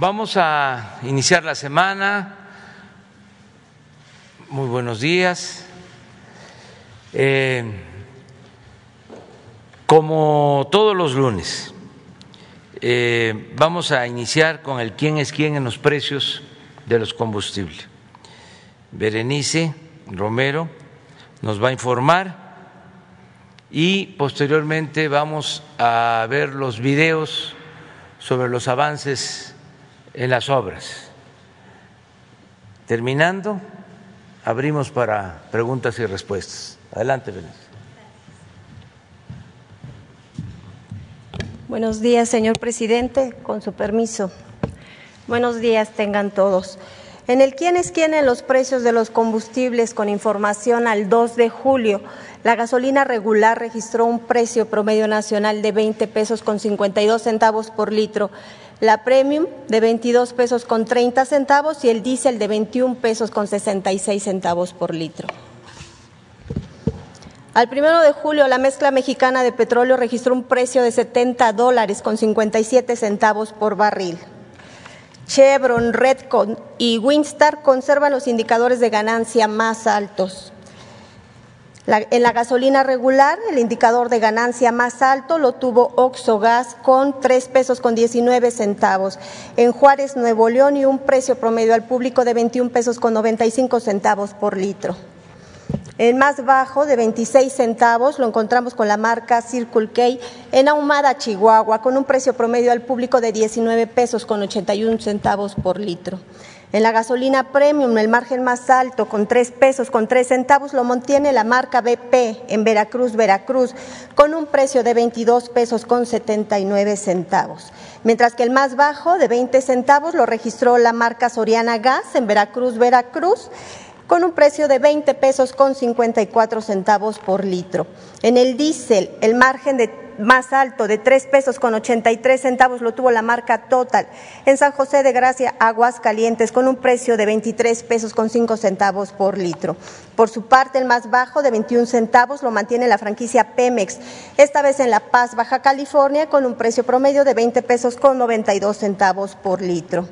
Vamos a iniciar la semana. Muy buenos días. Eh, como todos los lunes, eh, vamos a iniciar con el quién es quién en los precios de los combustibles. Berenice Romero nos va a informar y posteriormente vamos a ver los videos sobre los avances en las obras. Terminando, abrimos para preguntas y respuestas. Adelante, Berenice. Buenos días, señor presidente, con su permiso. Buenos días, tengan todos. En el quién es quién en los precios de los combustibles con información al 2 de julio, la gasolina regular registró un precio promedio nacional de 20 pesos con 52 centavos por litro, la premium de 22 pesos con 30 centavos y el diésel de 21 pesos con 66 centavos por litro. Al primero de julio, la mezcla mexicana de petróleo registró un precio de 70 dólares con 57 centavos por barril. Chevron, Redcon y Winstar conservan los indicadores de ganancia más altos. En la gasolina regular, el indicador de ganancia más alto lo tuvo Oxogas con 3 pesos con 19 centavos. En Juárez, Nuevo León, y un precio promedio al público de 21 pesos con 95 centavos por litro. El más bajo, de 26 centavos, lo encontramos con la marca Circle K en Ahumada, Chihuahua, con un precio promedio al público de 19 pesos con 81 centavos por litro. En la gasolina premium, el margen más alto, con 3 pesos con 3 centavos, lo mantiene la marca BP en Veracruz, Veracruz, con un precio de 22 pesos con 79 centavos. Mientras que el más bajo, de 20 centavos, lo registró la marca Soriana Gas en Veracruz, Veracruz con un precio de 20 pesos con 54 centavos por litro. En el diésel, el margen de más alto de 3 pesos con 83 centavos lo tuvo la marca Total en San José de Gracia, Aguas Calientes, con un precio de 23 pesos con 5 centavos por litro. Por su parte, el más bajo de 21 centavos lo mantiene la franquicia Pemex, esta vez en La Paz, Baja California, con un precio promedio de 20 pesos con 92 centavos por litro.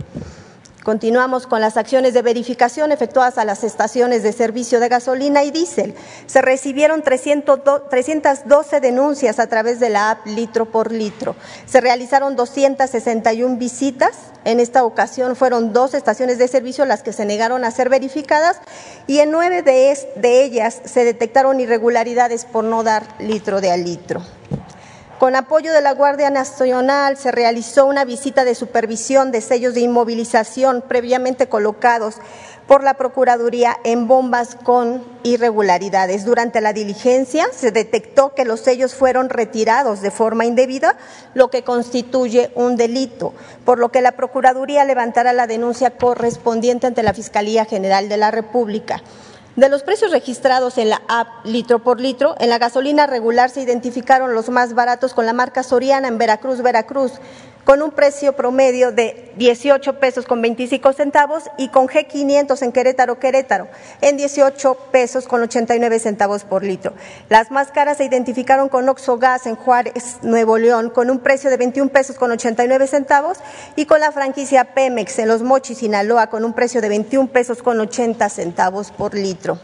Continuamos con las acciones de verificación efectuadas a las estaciones de servicio de gasolina y diésel. Se recibieron 312 denuncias a través de la app litro por litro. Se realizaron 261 visitas. En esta ocasión fueron dos estaciones de servicio las que se negaron a ser verificadas y en nueve de, ellas se detectaron irregularidades por no dar litro de a litro. Con apoyo de la Guardia Nacional se realizó una visita de supervisión de sellos de inmovilización previamente colocados por la Procuraduría en bombas con irregularidades. Durante la diligencia se detectó que los sellos fueron retirados de forma indebida, lo que constituye un delito, por lo que la Procuraduría levantará la denuncia correspondiente ante la Fiscalía General de la República. De los precios registrados en la app litro por litro, en la gasolina regular se identificaron los más baratos con la marca Soriana en Veracruz, Veracruz, con un precio promedio de 18 pesos con 25 centavos y con G500 en Querétaro, Querétaro, en 18 pesos con 89 centavos por litro. Las más caras se identificaron con Oxogas en Juárez, Nuevo León, con un precio de 21 pesos con 89 centavos y con la franquicia Pemex en Los Mochis, Sinaloa, con un precio de 21 pesos con 80 centavos por litro.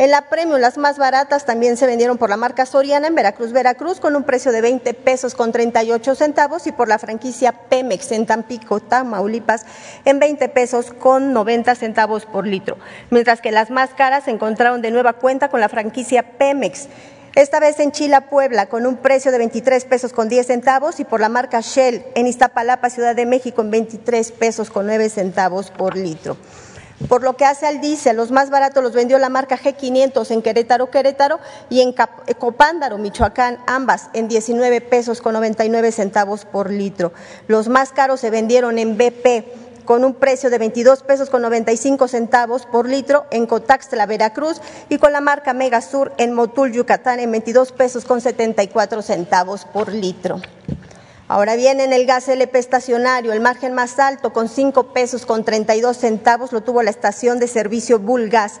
En la Premium, las más baratas también se vendieron por la marca Soriana en Veracruz, Veracruz, con un precio de 20 pesos con 38 centavos y por la franquicia Pemex en Tampico, Tamaulipas, en 20 pesos con 90 centavos por litro. Mientras que las más caras se encontraron de nueva cuenta con la franquicia Pemex. Esta vez en Chila, Puebla, con un precio de 23 pesos con 10 centavos y por la marca Shell en Iztapalapa, Ciudad de México, en 23 pesos con 9 centavos por litro. Por lo que hace al diésel, los más baratos los vendió la marca G500 en Querétaro, Querétaro y en Copándaro, Michoacán, ambas en 19 pesos con 99 centavos por litro. Los más caros se vendieron en BP con un precio de 22 pesos con 95 centavos por litro en Cotaxtla, Veracruz y con la marca Megasur en Motul, Yucatán en 22 pesos con 74 centavos por litro. Ahora bien, en el gas LP estacionario, el margen más alto con 5 pesos con 32 centavos lo tuvo la estación de servicio Bulgas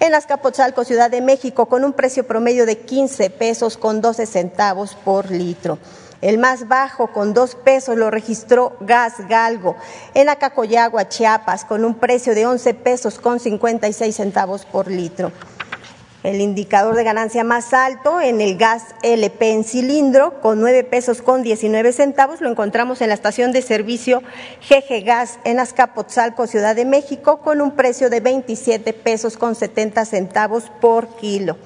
en Azcapotzalco, Ciudad de México, con un precio promedio de 15 pesos con 12 centavos por litro. El más bajo, con dos pesos, lo registró Gas Galgo en Acacoyagua, Chiapas, con un precio de 11 pesos con 56 centavos por litro. El indicador de ganancia más alto en el gas LP en cilindro, con 9 pesos con 19 centavos, lo encontramos en la estación de servicio GG Gas en Azcapotzalco, Ciudad de México, con un precio de 27 pesos con 70 centavos por kilo.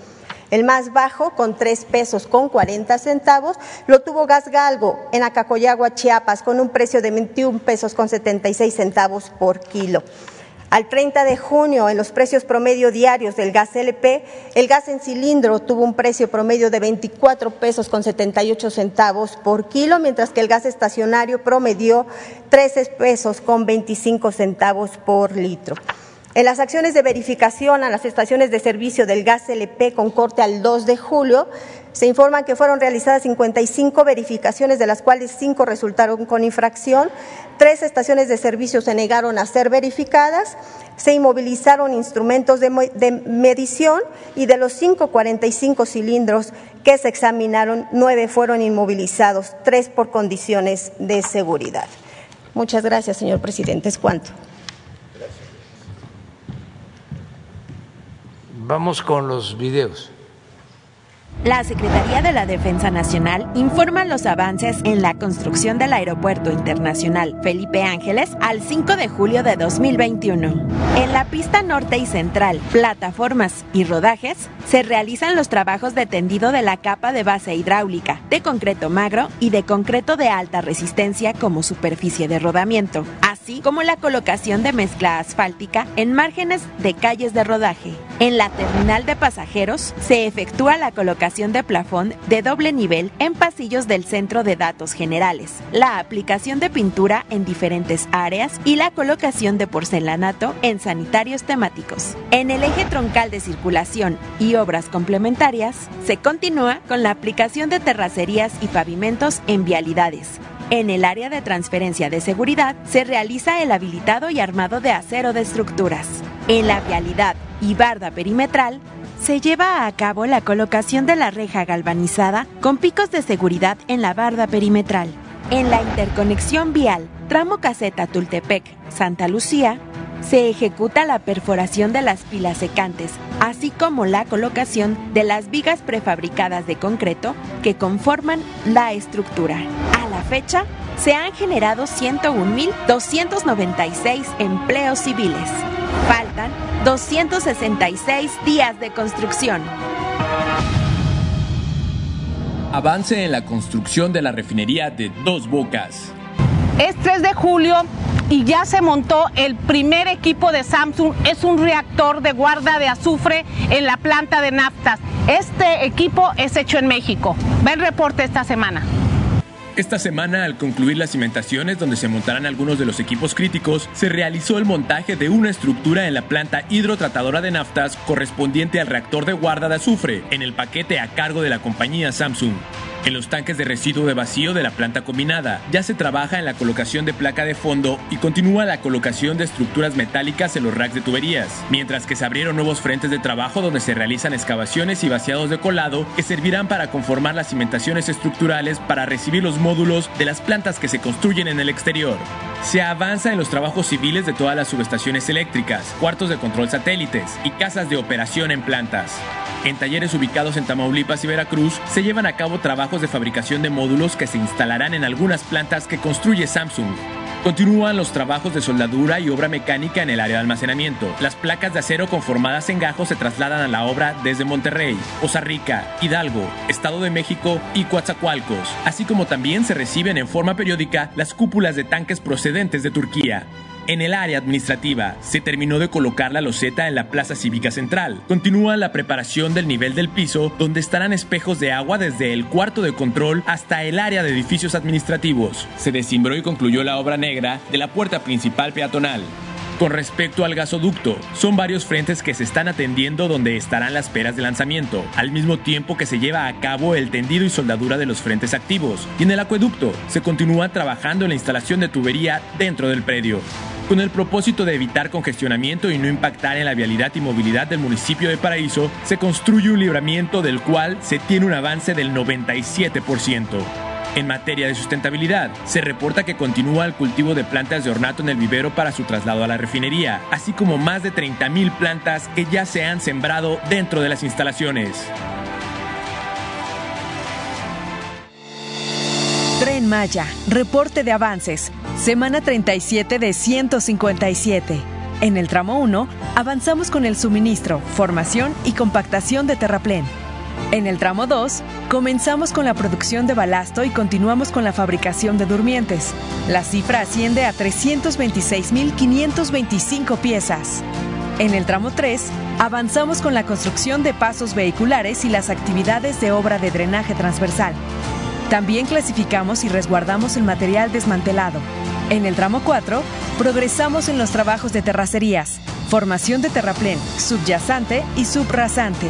El más bajo, con 3 pesos con 40 centavos, lo tuvo Gas Galgo en Acacoyagua, Chiapas, con un precio de 21 pesos con 76 centavos por kilo. Al 30 de junio, en los precios promedio diarios del gas LP, el gas en cilindro tuvo un precio promedio de 24 pesos con 78 centavos por kilo, mientras que el gas estacionario promedió 13 pesos con 25 centavos por litro. En las acciones de verificación a las estaciones de servicio del gas LP con corte al 2 de julio, se informa que fueron realizadas 55 verificaciones, de las cuales 5 resultaron con infracción, tres estaciones de servicio se negaron a ser verificadas, se inmovilizaron instrumentos de, medición y de los 545 cilindros que se examinaron, 9 fueron inmovilizados, 3 por condiciones de seguridad. Muchas gracias, señor presidente. ¿Es cuánto? Vamos con los videos. La Secretaría de la Defensa Nacional informa los avances en la construcción del Aeropuerto Internacional Felipe Ángeles al 5 de julio de 2021. En la pista norte y central, plataformas y rodajes, se realizan los trabajos de tendido de la capa de base hidráulica, de concreto magro y de concreto de alta resistencia como superficie de rodamiento, así como la colocación de mezcla asfáltica en márgenes de calles de rodaje. En la terminal de pasajeros se efectúa la colocación de plafón de doble nivel en pasillos del centro de datos generales, la aplicación de pintura en diferentes áreas y la colocación de porcelanato en sanitarios temáticos. En el eje troncal de circulación y obras complementarias, se continúa con la aplicación de terracerías y pavimentos en vialidades, en el área de transferencia de seguridad se realiza el habilitado y armado de acero de estructuras. En la vialidad y barda perimetral se lleva a cabo la colocación de la reja galvanizada con picos de seguridad en la barda perimetral. En la interconexión vial tramo caseta Tultepec-Santa Lucía, se ejecuta la perforación de las pilas secantes, así como la colocación de las vigas prefabricadas de concreto que conforman la estructura. A la fecha, se han generado 101.296 empleos civiles. Faltan 266 días de construcción. Avance en la construcción de la refinería de Dos Bocas. Es 3 de julio y ya se montó el primer equipo de Samsung. Es un reactor de guarda de azufre en la planta de naftas. Este equipo es hecho en México. Ven reporte esta semana. Esta semana, al concluir las cimentaciones donde se montarán algunos de los equipos críticos, se realizó el montaje de una estructura en la planta hidrotratadora de naftas correspondiente al reactor de guarda de azufre, en el paquete a cargo de la compañía Samsung. En los tanques de residuo de vacío de la planta combinada ya se trabaja en la colocación de placa de fondo y continúa la colocación de estructuras metálicas en los racks de tuberías, mientras que se abrieron nuevos frentes de trabajo donde se realizan excavaciones y vaciados de colado que servirán para conformar las cimentaciones estructurales para recibir los módulos de las plantas que se construyen en el exterior. Se avanza en los trabajos civiles de todas las subestaciones eléctricas, cuartos de control satélites y casas de operación en plantas. En talleres ubicados en Tamaulipas y Veracruz se llevan a cabo trabajos de fabricación de módulos que se instalarán en algunas plantas que construye Samsung. Continúan los trabajos de soldadura y obra mecánica en el área de almacenamiento. Las placas de acero conformadas en gajos se trasladan a la obra desde Monterrey, Poza Rica, Hidalgo, Estado de México y Coatzacoalcos, así como también se reciben en forma periódica las cúpulas de tanques procedentes de Turquía. En el área administrativa, se terminó de colocar la loseta en la Plaza Cívica Central. Continúa la preparación del nivel del piso, donde estarán espejos de agua desde el cuarto de control hasta el área de edificios administrativos. Se desimbró y concluyó la obra negra de la puerta principal peatonal. Con respecto al gasoducto, son varios frentes que se están atendiendo donde estarán las peras de lanzamiento, al mismo tiempo que se lleva a cabo el tendido y soldadura de los frentes activos. Y en el acueducto, se continúa trabajando en la instalación de tubería dentro del predio con el propósito de evitar congestionamiento y no impactar en la vialidad y movilidad del municipio de Paraíso, se construye un libramiento del cual se tiene un avance del 97%. En materia de sustentabilidad, se reporta que continúa el cultivo de plantas de ornato en el vivero para su traslado a la refinería, así como más de 30.000 plantas que ya se han sembrado dentro de las instalaciones. Tren Maya, reporte de avances, semana 37 de 157. En el tramo 1, avanzamos con el suministro, formación y compactación de terraplén. En el tramo 2, comenzamos con la producción de balasto y continuamos con la fabricación de durmientes. La cifra asciende a 326.525 piezas. En el tramo 3, avanzamos con la construcción de pasos vehiculares y las actividades de obra de drenaje transversal. También clasificamos y resguardamos el material desmantelado. En el tramo 4, progresamos en los trabajos de terracerías, formación de terraplén, subyacente y subrasante.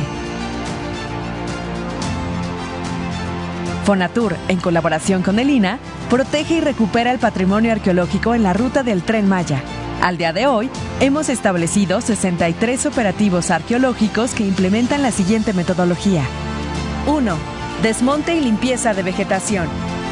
Fonatur, en colaboración con el INA, protege y recupera el patrimonio arqueológico en la ruta del tren Maya. Al día de hoy, hemos establecido 63 operativos arqueológicos que implementan la siguiente metodología. 1. Desmonte y limpieza de vegetación.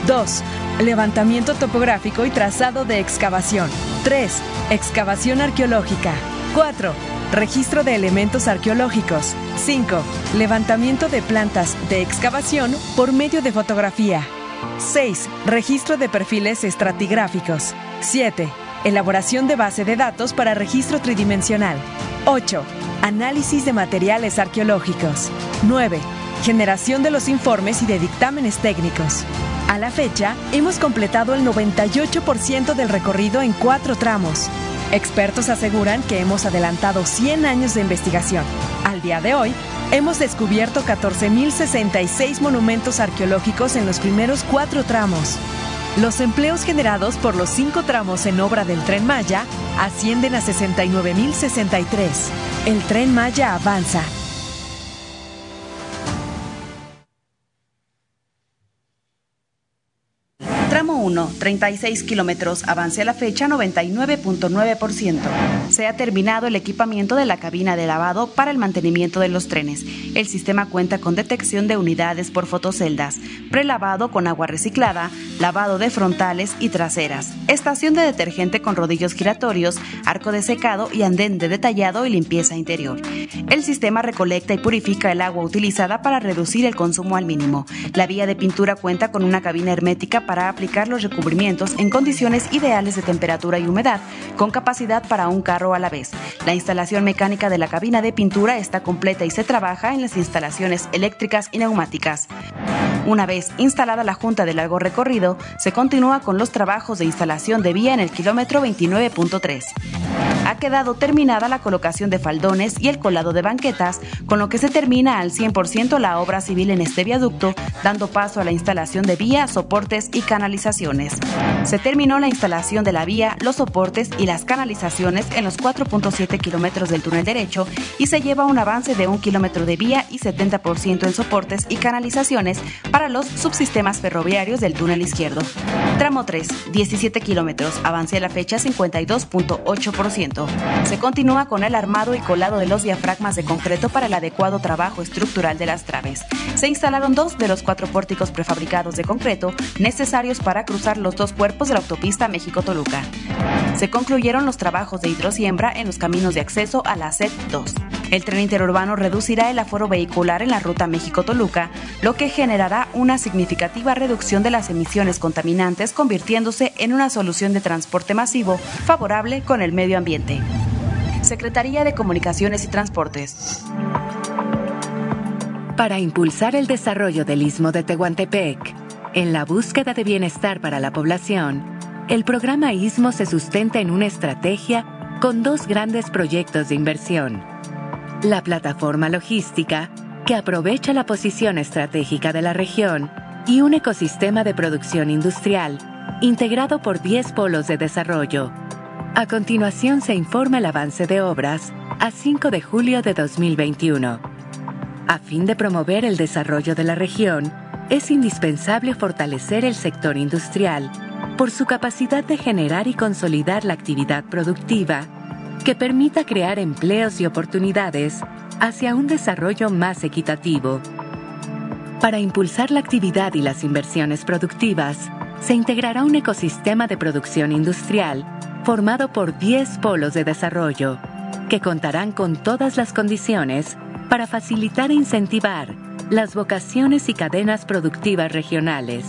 2. Levantamiento topográfico y trazado de excavación. 3. Excavación arqueológica. 4. Registro de elementos arqueológicos. 5. Levantamiento de plantas de excavación por medio de fotografía. 6. Registro de perfiles estratigráficos. 7. Elaboración de base de datos para registro tridimensional. 8. Análisis de materiales arqueológicos. 9. Generación de los informes y de dictámenes técnicos. A la fecha, hemos completado el 98% del recorrido en cuatro tramos. Expertos aseguran que hemos adelantado 100 años de investigación. Al día de hoy, hemos descubierto 14.066 monumentos arqueológicos en los primeros cuatro tramos. Los empleos generados por los cinco tramos en obra del tren Maya ascienden a 69.063. El tren Maya avanza. 36 kilómetros, avance a la fecha 99.9%. Se ha terminado el equipamiento de la cabina de lavado para el mantenimiento de los trenes. El sistema cuenta con detección de unidades por fotoceldas, prelavado con agua reciclada, lavado de frontales y traseras, estación de detergente con rodillos giratorios, arco de secado y andén de detallado y limpieza interior. El sistema recolecta y purifica el agua utilizada para reducir el consumo al mínimo. La vía de pintura cuenta con una cabina hermética para aplicar los recubrimientos en condiciones ideales de temperatura y humedad, con capacidad para un carro a la vez. La instalación mecánica de la cabina de pintura está completa y se trabaja en las instalaciones eléctricas y neumáticas. Una vez instalada la junta de largo recorrido, se continúa con los trabajos de instalación de vía en el kilómetro 29.3. Ha quedado terminada la colocación de faldones y el colado de banquetas, con lo que se termina al 100% la obra civil en este viaducto, dando paso a la instalación de vía, soportes y canalizaciones. Se terminó la instalación de la vía, los soportes y las canalizaciones en los 4.7 kilómetros del túnel derecho y se lleva un avance de un kilómetro de vía y 70% en soportes y canalizaciones para los subsistemas ferroviarios del túnel izquierdo. Tramo 3, 17 kilómetros, avance a la fecha 52.8%. Se continúa con el armado y colado de los diafragmas de concreto para el adecuado trabajo estructural de las traves. Se instalaron dos de los cuatro pórticos prefabricados de concreto necesarios para cruzar los dos cuerpos de la autopista México-Toluca. Se concluyeron los trabajos de hidrosiembra en los caminos de acceso a la SET 2. El tren interurbano reducirá el aforo vehicular en la ruta México-Toluca, lo que generará una significativa reducción de las emisiones contaminantes, convirtiéndose en una solución de transporte masivo favorable con el medio ambiente. Secretaría de Comunicaciones y Transportes. Para impulsar el desarrollo del istmo de Tehuantepec, en la búsqueda de bienestar para la población, el programa Istmo se sustenta en una estrategia con dos grandes proyectos de inversión. La plataforma logística, que aprovecha la posición estratégica de la región, y un ecosistema de producción industrial, integrado por 10 polos de desarrollo. A continuación se informa el avance de obras a 5 de julio de 2021. A fin de promover el desarrollo de la región, es indispensable fortalecer el sector industrial por su capacidad de generar y consolidar la actividad productiva que permita crear empleos y oportunidades hacia un desarrollo más equitativo. Para impulsar la actividad y las inversiones productivas, se integrará un ecosistema de producción industrial formado por 10 polos de desarrollo, que contarán con todas las condiciones para facilitar e incentivar las vocaciones y cadenas productivas regionales.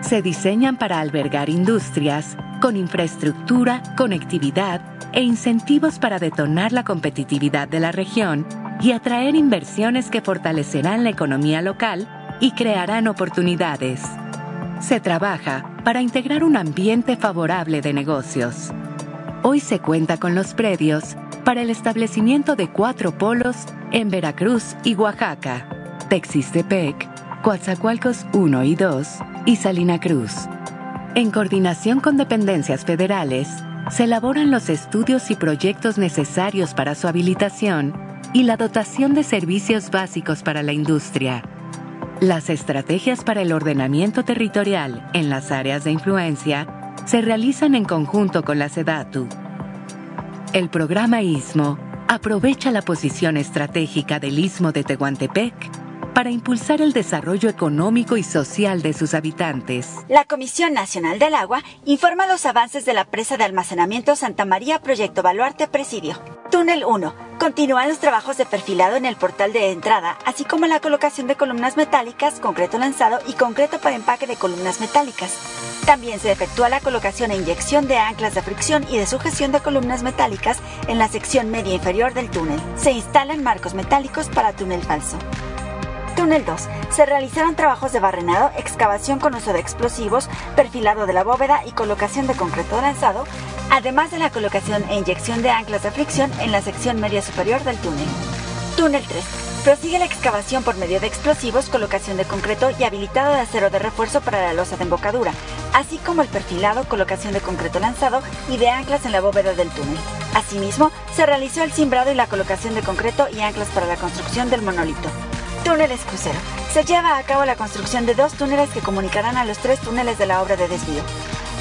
Se diseñan para albergar industrias con infraestructura, conectividad e incentivos para detonar la competitividad de la región y atraer inversiones que fortalecerán la economía local y crearán oportunidades se trabaja para integrar un ambiente favorable de negocios. Hoy se cuenta con los predios para el establecimiento de cuatro polos en Veracruz y Oaxaca, Texistepec, Coatzacoalcos 1 y 2 y Salina Cruz. En coordinación con dependencias federales, se elaboran los estudios y proyectos necesarios para su habilitación y la dotación de servicios básicos para la industria las estrategias para el ordenamiento territorial en las áreas de influencia se realizan en conjunto con la SEDATU. El programa ISMO aprovecha la posición estratégica del Istmo de Tehuantepec para impulsar el desarrollo económico y social de sus habitantes. La Comisión Nacional del Agua informa los avances de la presa de almacenamiento Santa María Proyecto Baluarte Presidio. Túnel 1. Continúan los trabajos de perfilado en el portal de entrada, así como la colocación de columnas metálicas, concreto lanzado y concreto para empaque de columnas metálicas. También se efectúa la colocación e inyección de anclas de fricción y de sujeción de columnas metálicas en la sección media inferior del túnel. Se instalan marcos metálicos para túnel falso. Túnel 2. Se realizaron trabajos de barrenado, excavación con uso de explosivos, perfilado de la bóveda y colocación de concreto lanzado, además de la colocación e inyección de anclas de fricción en la sección media superior del túnel. Túnel 3. Prosigue la excavación por medio de explosivos, colocación de concreto y habilitado de acero de refuerzo para la losa de embocadura, así como el perfilado, colocación de concreto lanzado y de anclas en la bóveda del túnel. Asimismo, se realizó el cimbrado y la colocación de concreto y anclas para la construcción del monolito. Túneles crucero. Se lleva a cabo la construcción de dos túneles que comunicarán a los tres túneles de la obra de desvío.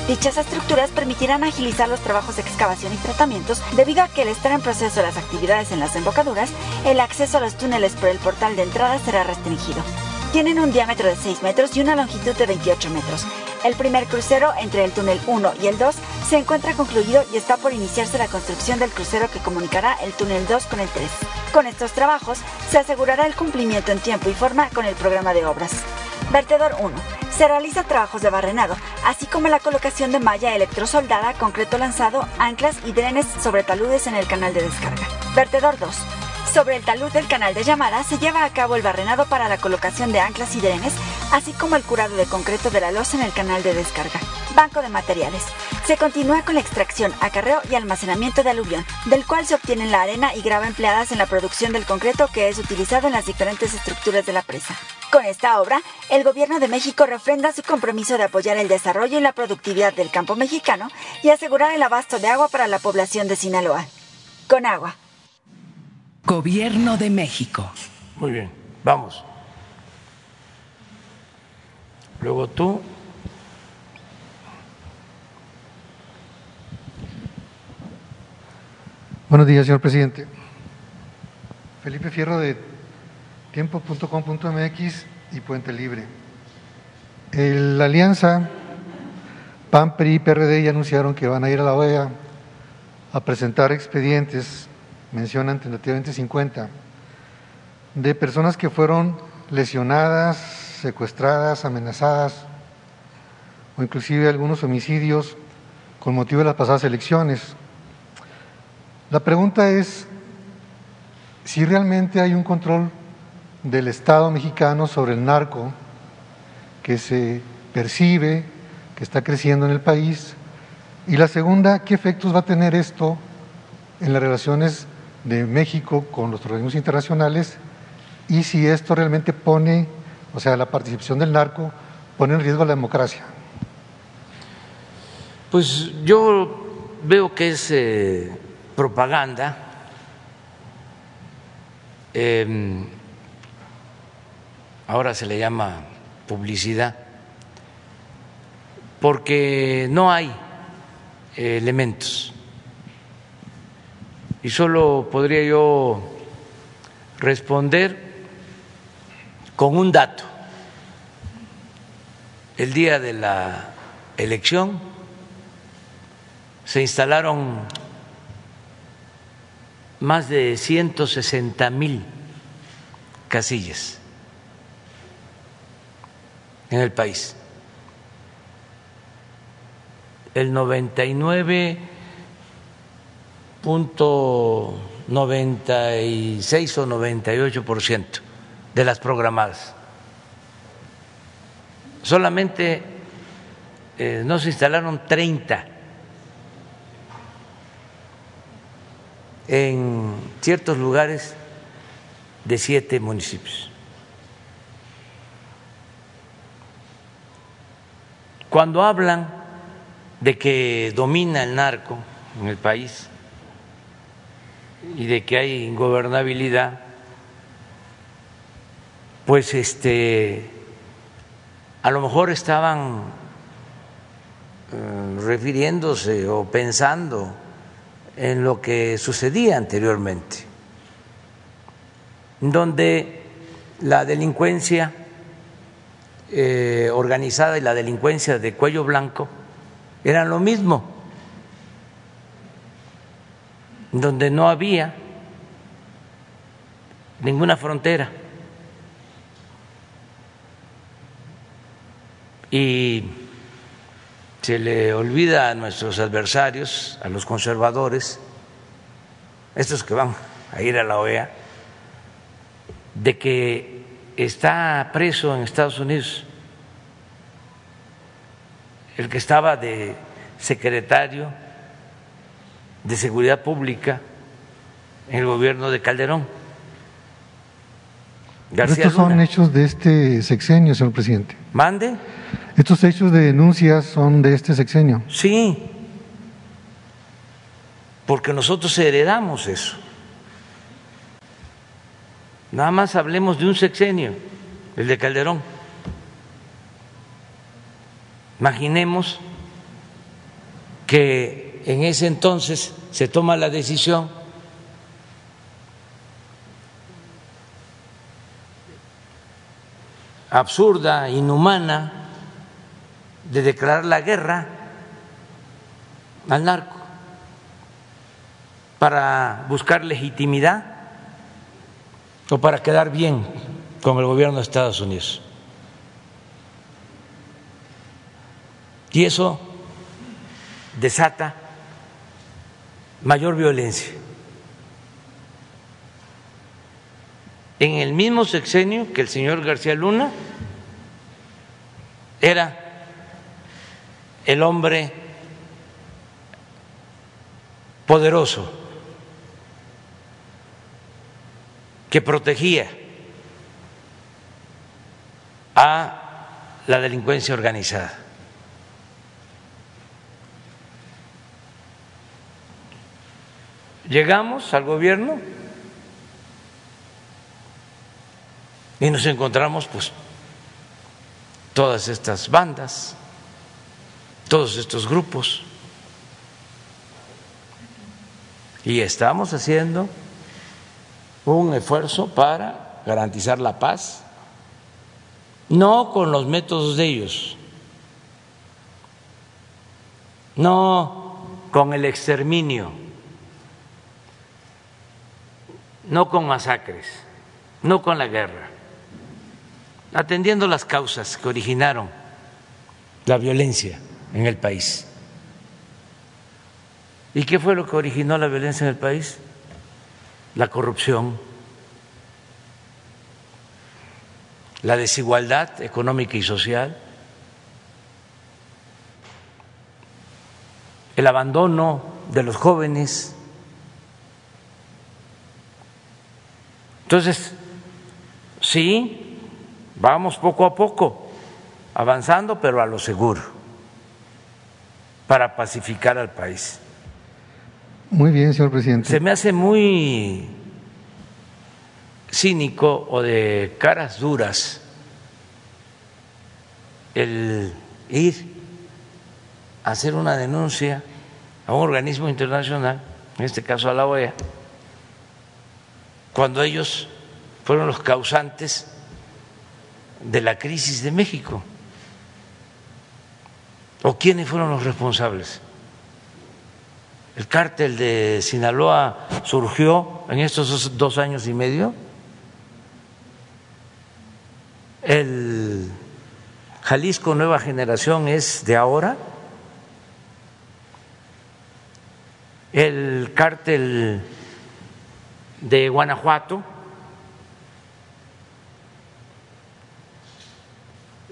Dichas estructuras permitirán agilizar los trabajos de excavación y tratamientos debido a que al estar en proceso las actividades en las embocaduras, el acceso a los túneles por el portal de entrada será restringido. Tienen un diámetro de 6 metros y una longitud de 28 metros. El primer crucero entre el túnel 1 y el 2 se encuentra concluido y está por iniciarse la construcción del crucero que comunicará el túnel 2 con el 3. Con estos trabajos se asegurará el cumplimiento en tiempo y forma con el programa de obras. Vertedor 1. Se realizan trabajos de barrenado, así como la colocación de malla electrosoldada, concreto lanzado, anclas y drenes sobre taludes en el canal de descarga. Vertedor 2. Sobre el talud del canal de llamada se lleva a cabo el barrenado para la colocación de anclas y drenes, así como el curado de concreto de la losa en el canal de descarga. Banco de materiales. Se continúa con la extracción, acarreo y almacenamiento de aluvión, del cual se obtienen la arena y grava empleadas en la producción del concreto que es utilizado en las diferentes estructuras de la presa. Con esta obra, el Gobierno de México refrenda su compromiso de apoyar el desarrollo y la productividad del campo mexicano y asegurar el abasto de agua para la población de Sinaloa. Con agua. Gobierno de México. Muy bien, vamos. Luego tú. Buenos días, señor presidente. Felipe Fierro de tiempo.com.mx y Puente Libre. la alianza PAN, PRI y PRD ya anunciaron que van a ir a la OEA a presentar expedientes mencionan tentativamente 50, de personas que fueron lesionadas, secuestradas, amenazadas, o inclusive algunos homicidios con motivo de las pasadas elecciones. La pregunta es si realmente hay un control del Estado mexicano sobre el narco que se percibe, que está creciendo en el país, y la segunda, ¿qué efectos va a tener esto en las relaciones de México con los organismos internacionales y si esto realmente pone, o sea, la participación del narco pone en riesgo la democracia. Pues yo veo que es eh, propaganda. Em, ahora se le llama publicidad, porque no hay elementos y solo podría yo responder con un dato. El día de la elección se instalaron más de 160 mil casillas en el país. El 99.96 o 98 por ciento de las programadas. Solamente eh, no se instalaron 30 en ciertos lugares de siete municipios. Cuando hablan de que domina el narco en el país y de que hay ingobernabilidad, pues este a lo mejor estaban eh, refiriéndose o pensando en lo que sucedía anteriormente, donde la delincuencia eh, organizada y la delincuencia de cuello blanco eran lo mismo, donde no había ninguna frontera. Y se le olvida a nuestros adversarios, a los conservadores, estos que van a ir a la OEA, de que está preso en Estados Unidos el que estaba de secretario de Seguridad Pública en el gobierno de Calderón. estos son hechos de este sexenio, señor presidente. Mande. Estos hechos de denuncias son de este sexenio. Sí, porque nosotros heredamos eso. Nada más hablemos de un sexenio, el de Calderón. Imaginemos que en ese entonces se toma la decisión absurda, inhumana, de declarar la guerra al narco para buscar legitimidad o para quedar bien con el gobierno de Estados Unidos. Y eso desata mayor violencia. En el mismo sexenio que el señor García Luna era el hombre poderoso que protegía a la delincuencia organizada. Llegamos al gobierno y nos encontramos pues todas estas bandas todos estos grupos. Y estamos haciendo un esfuerzo para garantizar la paz, no con los métodos de ellos, no con el exterminio, no con masacres, no con la guerra, atendiendo las causas que originaron la violencia en el país. ¿Y qué fue lo que originó la violencia en el país? La corrupción, la desigualdad económica y social, el abandono de los jóvenes. Entonces, sí, vamos poco a poco, avanzando, pero a lo seguro para pacificar al país. Muy bien, señor presidente. Se me hace muy cínico o de caras duras el ir a hacer una denuncia a un organismo internacional, en este caso a la OEA, cuando ellos fueron los causantes de la crisis de México. ¿O quiénes fueron los responsables? El cártel de Sinaloa surgió en estos dos años y medio. El Jalisco Nueva Generación es de ahora. El cártel de Guanajuato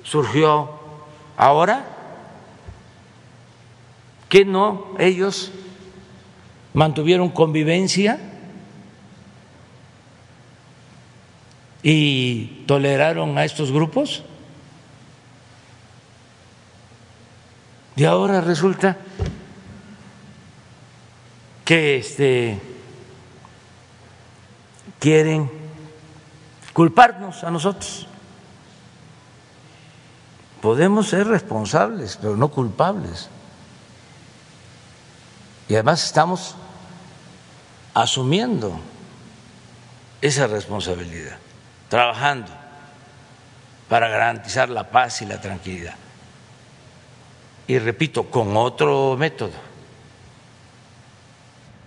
surgió ahora. que no ellos mantuvieron convivencia y toleraron a estos grupos. Y ahora resulta que este, quieren culparnos a nosotros. Podemos ser responsables, pero no culpables. Y además estamos asumiendo esa responsabilidad, trabajando para garantizar la paz y la tranquilidad. Y repito, con otro método.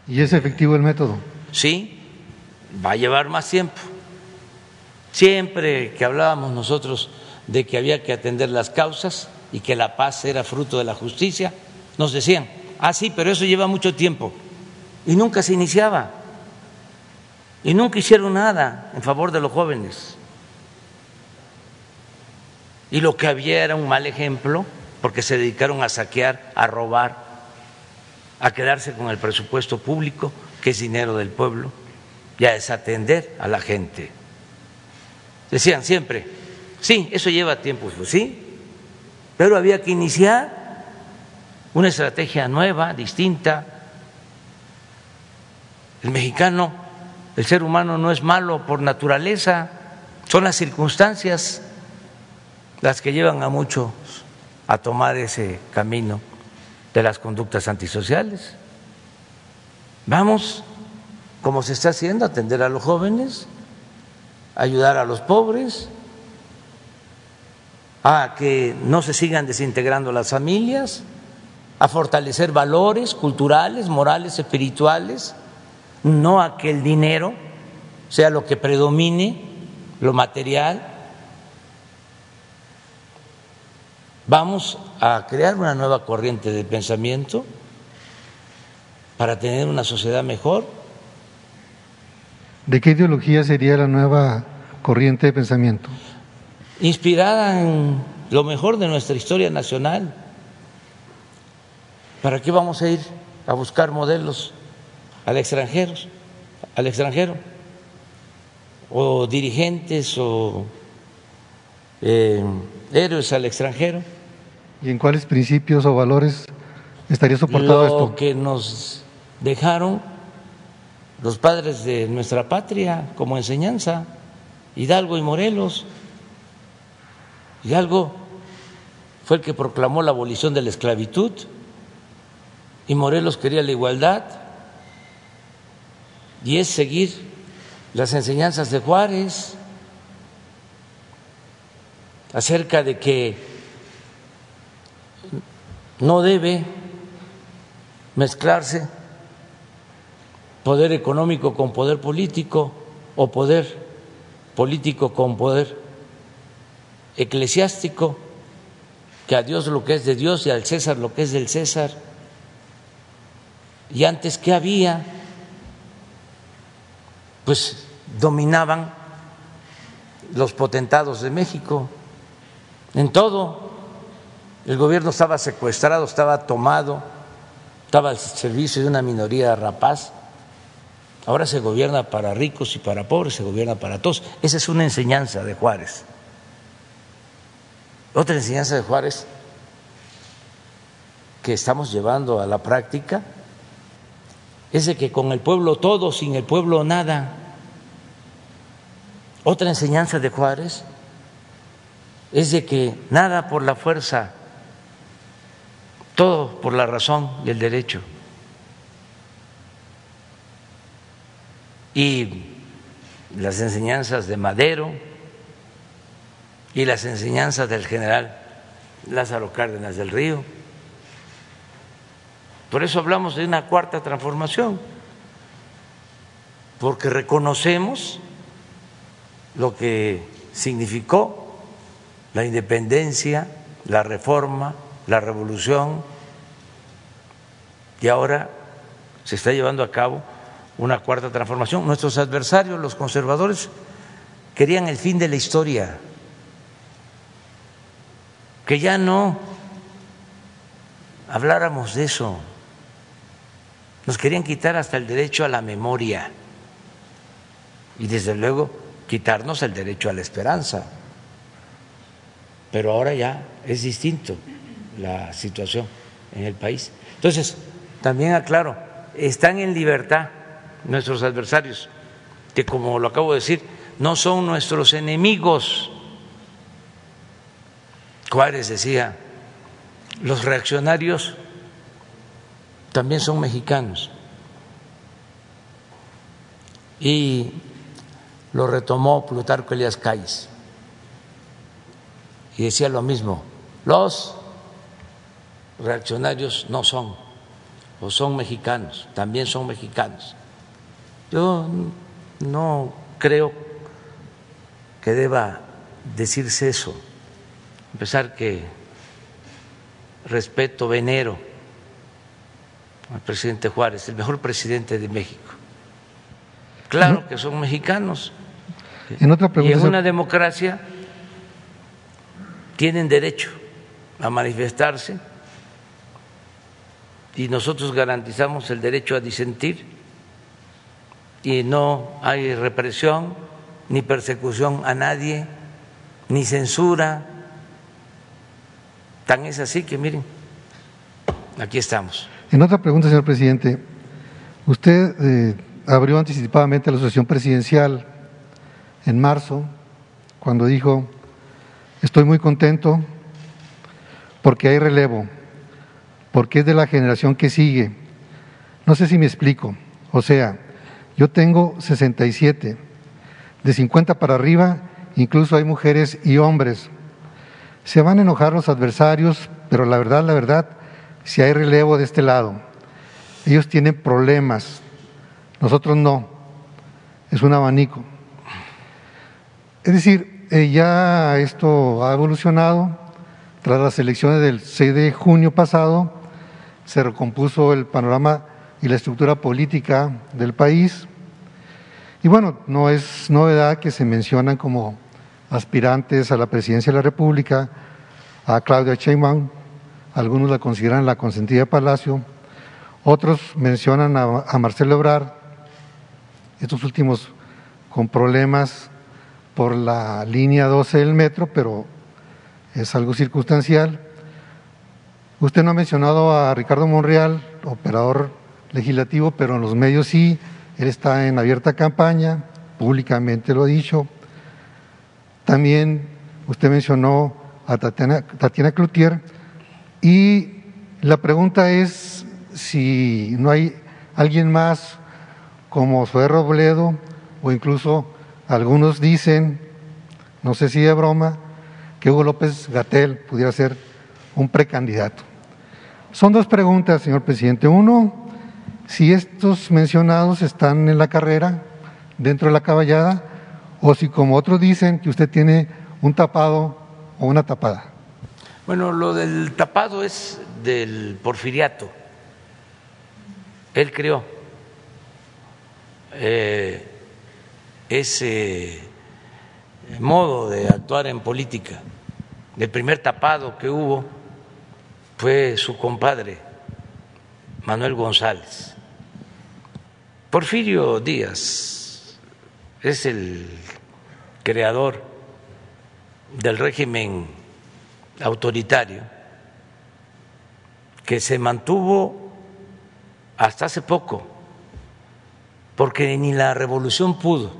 ¿Y es efectivo el método? Sí, va a llevar más tiempo. Siempre que hablábamos nosotros de que había que atender las causas y que la paz era fruto de la justicia, nos decían, Ah, sí, pero eso lleva mucho tiempo. Y nunca se iniciaba. Y nunca hicieron nada en favor de los jóvenes. Y lo que había era un mal ejemplo porque se dedicaron a saquear, a robar, a quedarse con el presupuesto público, que es dinero del pueblo, y a desatender a la gente. Decían siempre, sí, eso lleva tiempo, sí, pero había que iniciar una estrategia nueva, distinta. El mexicano, el ser humano no es malo por naturaleza, son las circunstancias las que llevan a muchos a tomar ese camino de las conductas antisociales. Vamos, como se está haciendo, atender a los jóvenes, ayudar a los pobres, a que no se sigan desintegrando las familias a fortalecer valores culturales, morales, espirituales, no a que el dinero sea lo que predomine, lo material. Vamos a crear una nueva corriente de pensamiento para tener una sociedad mejor. ¿De qué ideología sería la nueva corriente de pensamiento? Inspirada en lo mejor de nuestra historia nacional ¿Para qué vamos a ir a buscar modelos al extranjero, al extranjero? O dirigentes o eh, héroes al extranjero. ¿Y en cuáles principios o valores estaría soportado esto? Lo que nos dejaron los padres de nuestra patria como enseñanza, Hidalgo y Morelos. Hidalgo fue el que proclamó la abolición de la esclavitud y Morelos quería la igualdad y es seguir las enseñanzas de Juárez acerca de que no debe mezclarse poder económico con poder político o poder político con poder eclesiástico, que a Dios lo que es de Dios y al César lo que es del César. Y antes, ¿qué había? Pues dominaban los potentados de México en todo. El gobierno estaba secuestrado, estaba tomado, estaba al servicio de una minoría rapaz. Ahora se gobierna para ricos y para pobres, se gobierna para todos. Esa es una enseñanza de Juárez. Otra enseñanza de Juárez que estamos llevando a la práctica es de que con el pueblo todo, sin el pueblo nada. Otra enseñanza de Juárez es de que nada por la fuerza, todo por la razón y el derecho. Y las enseñanzas de Madero, y las enseñanzas del general Lázaro Cárdenas del Río. Por eso hablamos de una cuarta transformación, porque reconocemos lo que significó la independencia, la reforma, la revolución, y ahora se está llevando a cabo una cuarta transformación. Nuestros adversarios, los conservadores, querían el fin de la historia, que ya no habláramos de eso. Nos querían quitar hasta el derecho a la memoria y desde luego quitarnos el derecho a la esperanza. Pero ahora ya es distinto la situación en el país. Entonces, también aclaro, están en libertad nuestros adversarios, que como lo acabo de decir, no son nuestros enemigos. Juárez decía, los reaccionarios también son mexicanos. Y lo retomó Plutarco Elias Calles. Y decía lo mismo, los reaccionarios no son, o son mexicanos, también son mexicanos. Yo no creo que deba decirse eso, a pesar que respeto, venero al presidente Juárez, el mejor presidente de México. Claro que son mexicanos. En otra y en una democracia tienen derecho a manifestarse y nosotros garantizamos el derecho a disentir y no hay represión ni persecución a nadie, ni censura. Tan es así que miren, aquí estamos. En otra pregunta, señor presidente, usted eh, abrió anticipadamente la asociación presidencial en marzo, cuando dijo, estoy muy contento porque hay relevo, porque es de la generación que sigue. No sé si me explico. O sea, yo tengo 67, de 50 para arriba, incluso hay mujeres y hombres. Se van a enojar los adversarios, pero la verdad, la verdad, si hay relevo de este lado. Ellos tienen problemas, nosotros no. Es un abanico. Es decir, eh, ya esto ha evolucionado. Tras las elecciones del 6 de junio pasado, se recompuso el panorama y la estructura política del país. Y bueno, no es novedad que se mencionan como aspirantes a la presidencia de la República a Claudia Sheinbaum, algunos la consideran la consentida de Palacio, otros mencionan a, Marcelo Ebrard, estos últimos con problemas por la línea 12 del metro, pero es algo circunstancial. Usted no ha mencionado a Ricardo Monreal, operador legislativo, pero en los medios sí, él está en abierta campaña, públicamente lo ha dicho. También usted mencionó a Tatiana, Tatiana Cloutier y la pregunta es si no hay alguien más como Zoé Robledo o incluso algunos dicen, no sé si de broma, que Hugo López Gatel pudiera ser un precandidato. Son dos preguntas, señor presidente. Uno, si estos mencionados están en la carrera, dentro de la caballada, o si como otros dicen que usted tiene un tapado o una tapada. Bueno, lo del tapado es del porfiriato. Él creó eh, ese modo de actuar en política. El primer tapado que hubo fue su compadre, Manuel González. Porfirio Díaz es el creador del régimen autoritario que se mantuvo hasta hace poco, porque ni la revolución pudo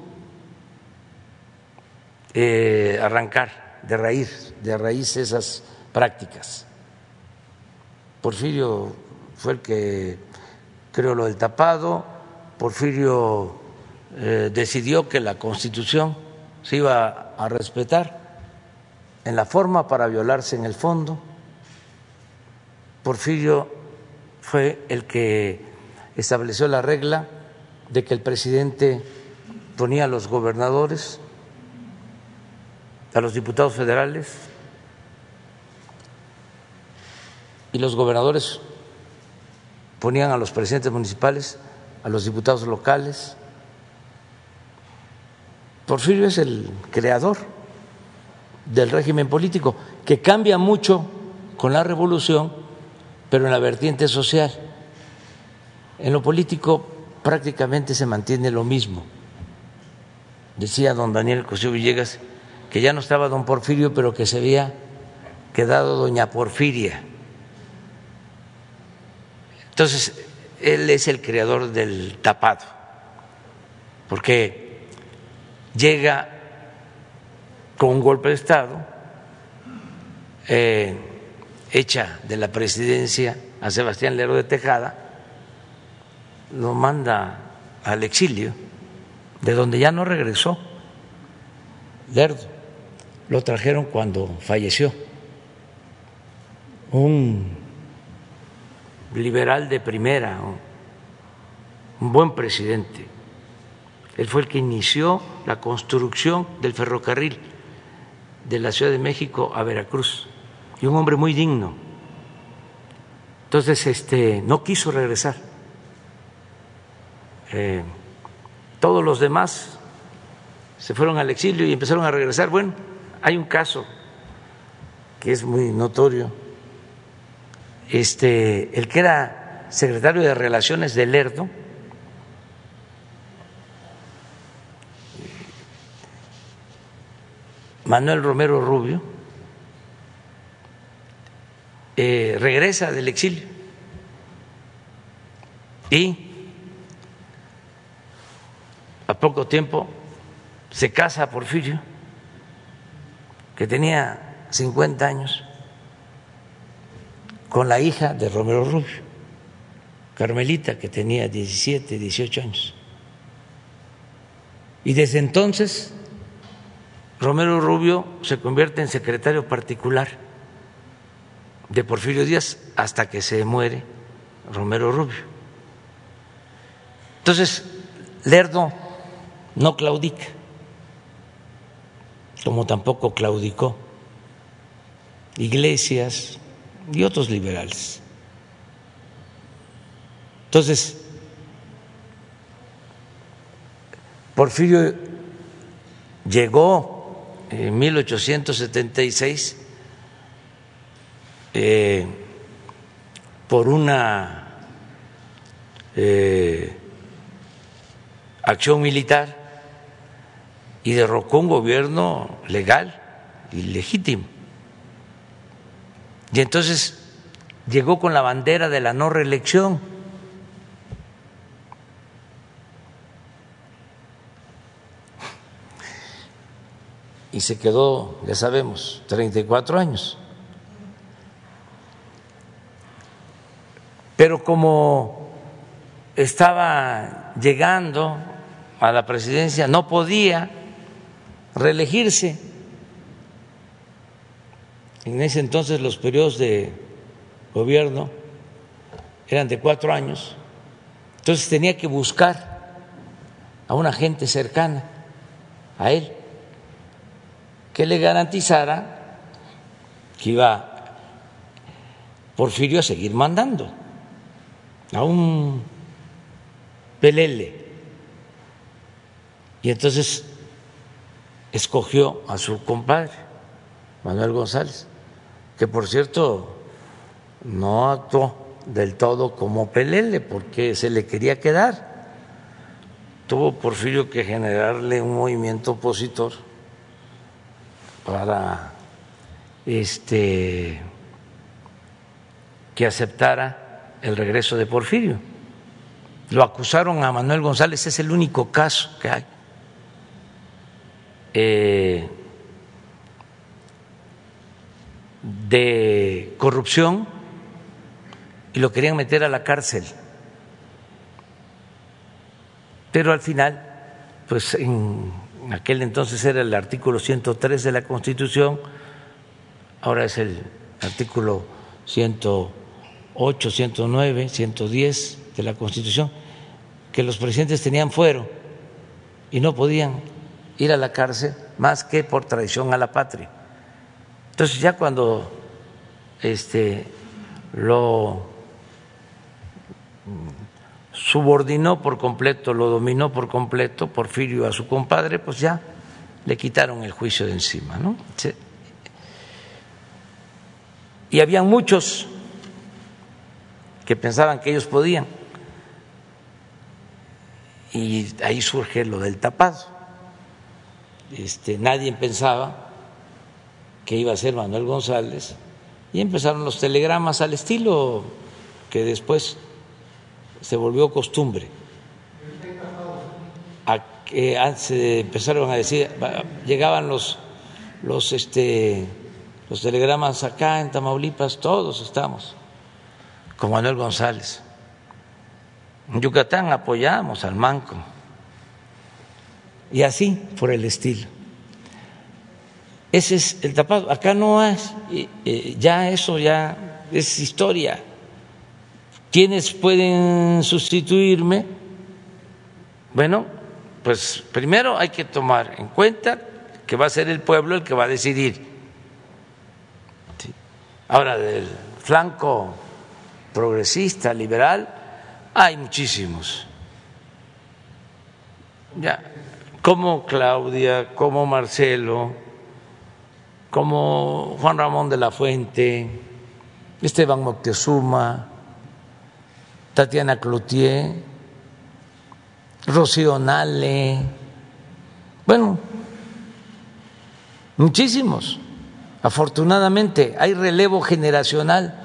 eh, arrancar de raíz, de esas prácticas. Porfirio fue el que creó lo del tapado, Porfirio eh, decidió que la Constitución se iba a respetar en la forma para violarse en el fondo. Porfirio fue el que estableció la regla de que el presidente ponía a los gobernadores, a los diputados federales y los gobernadores ponían a los presidentes municipales, a los diputados locales. Porfirio es el creador del régimen político, que cambia mucho con la revolución, pero en la vertiente social. En lo político prácticamente se mantiene lo mismo. Decía don Daniel Cosío Villegas que ya no estaba don Porfirio, pero que se había quedado doña Porfiria. Entonces, él es el creador del tapado, porque llega con un golpe de Estado, eh, echa de la presidencia a Sebastián Lero de Tejada, lo manda al exilio, de donde ya no regresó. Lerdo lo trajeron cuando falleció. Un liberal de primera, un buen presidente. Él fue el que inició la construcción del ferrocarril de la Ciudad de México a Veracruz y un hombre muy digno. Entonces, este, no quiso regresar. Eh, todos los demás se fueron al exilio y empezaron a regresar. Bueno, hay un caso que es muy notorio. Este, el que era secretario de Relaciones de Lerdo, Manuel Romero Rubio, eh, regresa del exilio. Y a poco tiempo se casa Porfirio, que tenía 50 años, con la hija de Romero Rubio, Carmelita, que tenía 17, 18 años. Y desde entonces Romero Rubio se convierte en secretario particular de Porfirio Díaz hasta que se muere Romero Rubio. Entonces, Lerdo no claudica, como tampoco claudicó Iglesias y otros liberales. Entonces, Porfirio llegó en 1876 eh, por una eh, acción militar y derrocó un gobierno legal y legítimo. Y entonces llegó con la bandera de la no reelección. y se quedó, ya sabemos, 34 años. Pero como estaba llegando a la presidencia, no podía reelegirse. En ese entonces los periodos de gobierno eran de cuatro años, entonces tenía que buscar a una gente cercana a él que le garantizara que iba Porfirio a seguir mandando a un pelele. Y entonces escogió a su compadre, Manuel González, que por cierto no actuó del todo como pelele porque se le quería quedar. Tuvo Porfirio que generarle un movimiento opositor para este, que aceptara el regreso de Porfirio. Lo acusaron a Manuel González, es el único caso que hay. Eh, de corrupción y lo querían meter a la cárcel. Pero al final, pues en aquel entonces era el artículo 103 de la Constitución, ahora es el artículo 108, 109, 110 de la Constitución, que los presidentes tenían fuero y no podían ir a la cárcel más que por traición a la patria. Entonces ya cuando este, lo subordinó por completo, lo dominó por completo, Porfirio a su compadre, pues ya le quitaron el juicio de encima, ¿no? Y habían muchos que pensaban que ellos podían. Y ahí surge lo del tapado. Este, nadie pensaba que iba a ser Manuel González y empezaron los telegramas al estilo que después se volvió costumbre. A que se empezaron a decir, llegaban los los este los telegramas acá en Tamaulipas, todos estamos con Manuel González. En Yucatán apoyamos al Manco. Y así por el estilo. Ese es el tapado. Acá no es, ya eso ya es historia. ¿Quiénes pueden sustituirme? Bueno, pues primero hay que tomar en cuenta que va a ser el pueblo el que va a decidir. Ahora, del flanco progresista, liberal, hay muchísimos. Ya, como Claudia, como Marcelo, como Juan Ramón de la Fuente, Esteban Moctezuma, Tatiana Cloutier, Rocío Nale, bueno, muchísimos. Afortunadamente hay relevo generacional.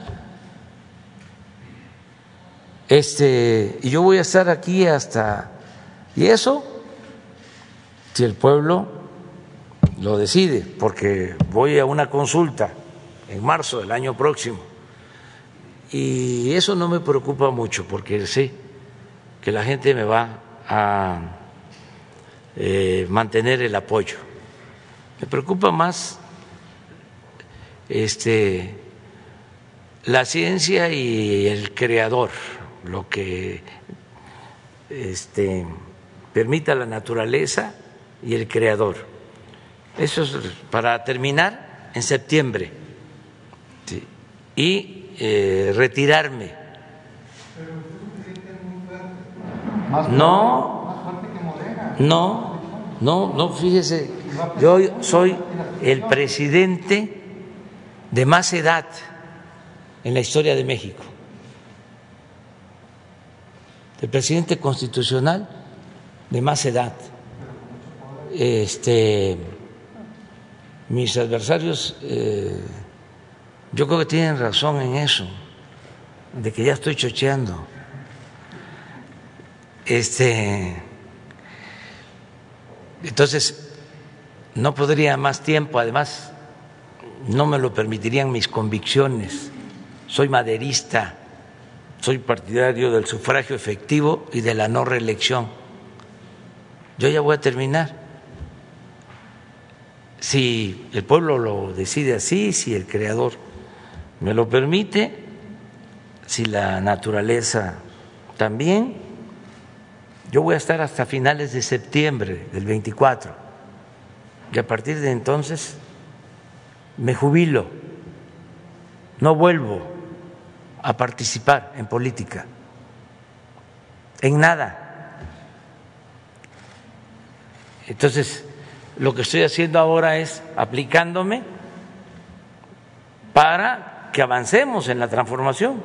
Este, y yo voy a estar aquí hasta y eso si el pueblo lo decide, porque voy a una consulta en marzo del año próximo y eso no me preocupa mucho porque sé que la gente me va a eh, mantener el apoyo. Me preocupa más este, la ciencia y el creador, lo que este, permita la naturaleza y el creador. Eso es para terminar en septiembre. Y eh, retirarme. No, no, no, no, fíjese, yo soy el presidente de más edad en la historia de México. El presidente constitucional de más edad. Este, mis adversarios eh, yo creo que tienen razón en eso, de que ya estoy chocheando. Este, entonces, no podría más tiempo, además, no me lo permitirían mis convicciones. Soy maderista, soy partidario del sufragio efectivo y de la no reelección. Yo ya voy a terminar si el pueblo lo decide así, si el creador me lo permite, si la naturaleza también, yo voy a estar hasta finales de septiembre del 24 y a partir de entonces me jubilo, no vuelvo a participar en política, en nada. Entonces, lo que estoy haciendo ahora es aplicándome para que avancemos en la transformación,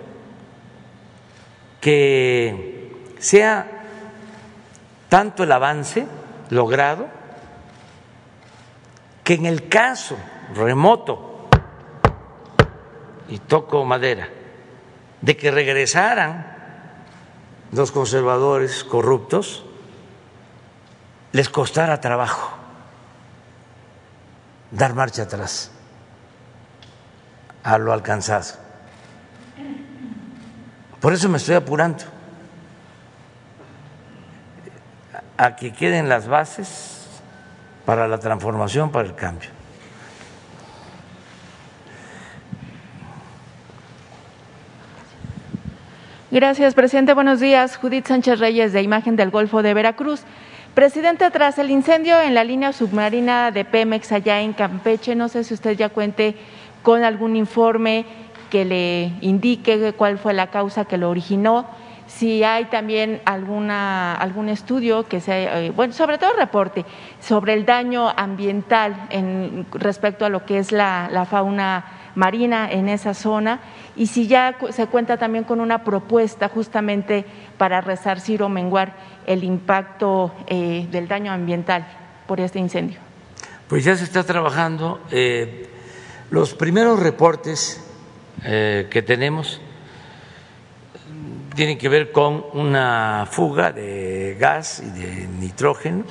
que sea tanto el avance logrado que en el caso remoto, y toco madera, de que regresaran los conservadores corruptos, les costara trabajo dar marcha atrás a lo alcanzado. Por eso me estoy apurando a que queden las bases para la transformación, para el cambio. Gracias, presidente. Buenos días. Judith Sánchez Reyes, de Imagen del Golfo de Veracruz. Presidente, tras el incendio en la línea submarina de Pemex allá en Campeche, no sé si usted ya cuente con algún informe que le indique cuál fue la causa que lo originó, si hay también alguna, algún estudio que sea, eh, bueno, sobre todo reporte sobre el daño ambiental en, respecto a lo que es la, la fauna marina en esa zona y si ya se cuenta también con una propuesta justamente para resarcir o menguar el impacto eh, del daño ambiental por este incendio. Pues ya se está trabajando. Eh, los primeros reportes eh, que tenemos tienen que ver con una fuga de gas y de nitrógeno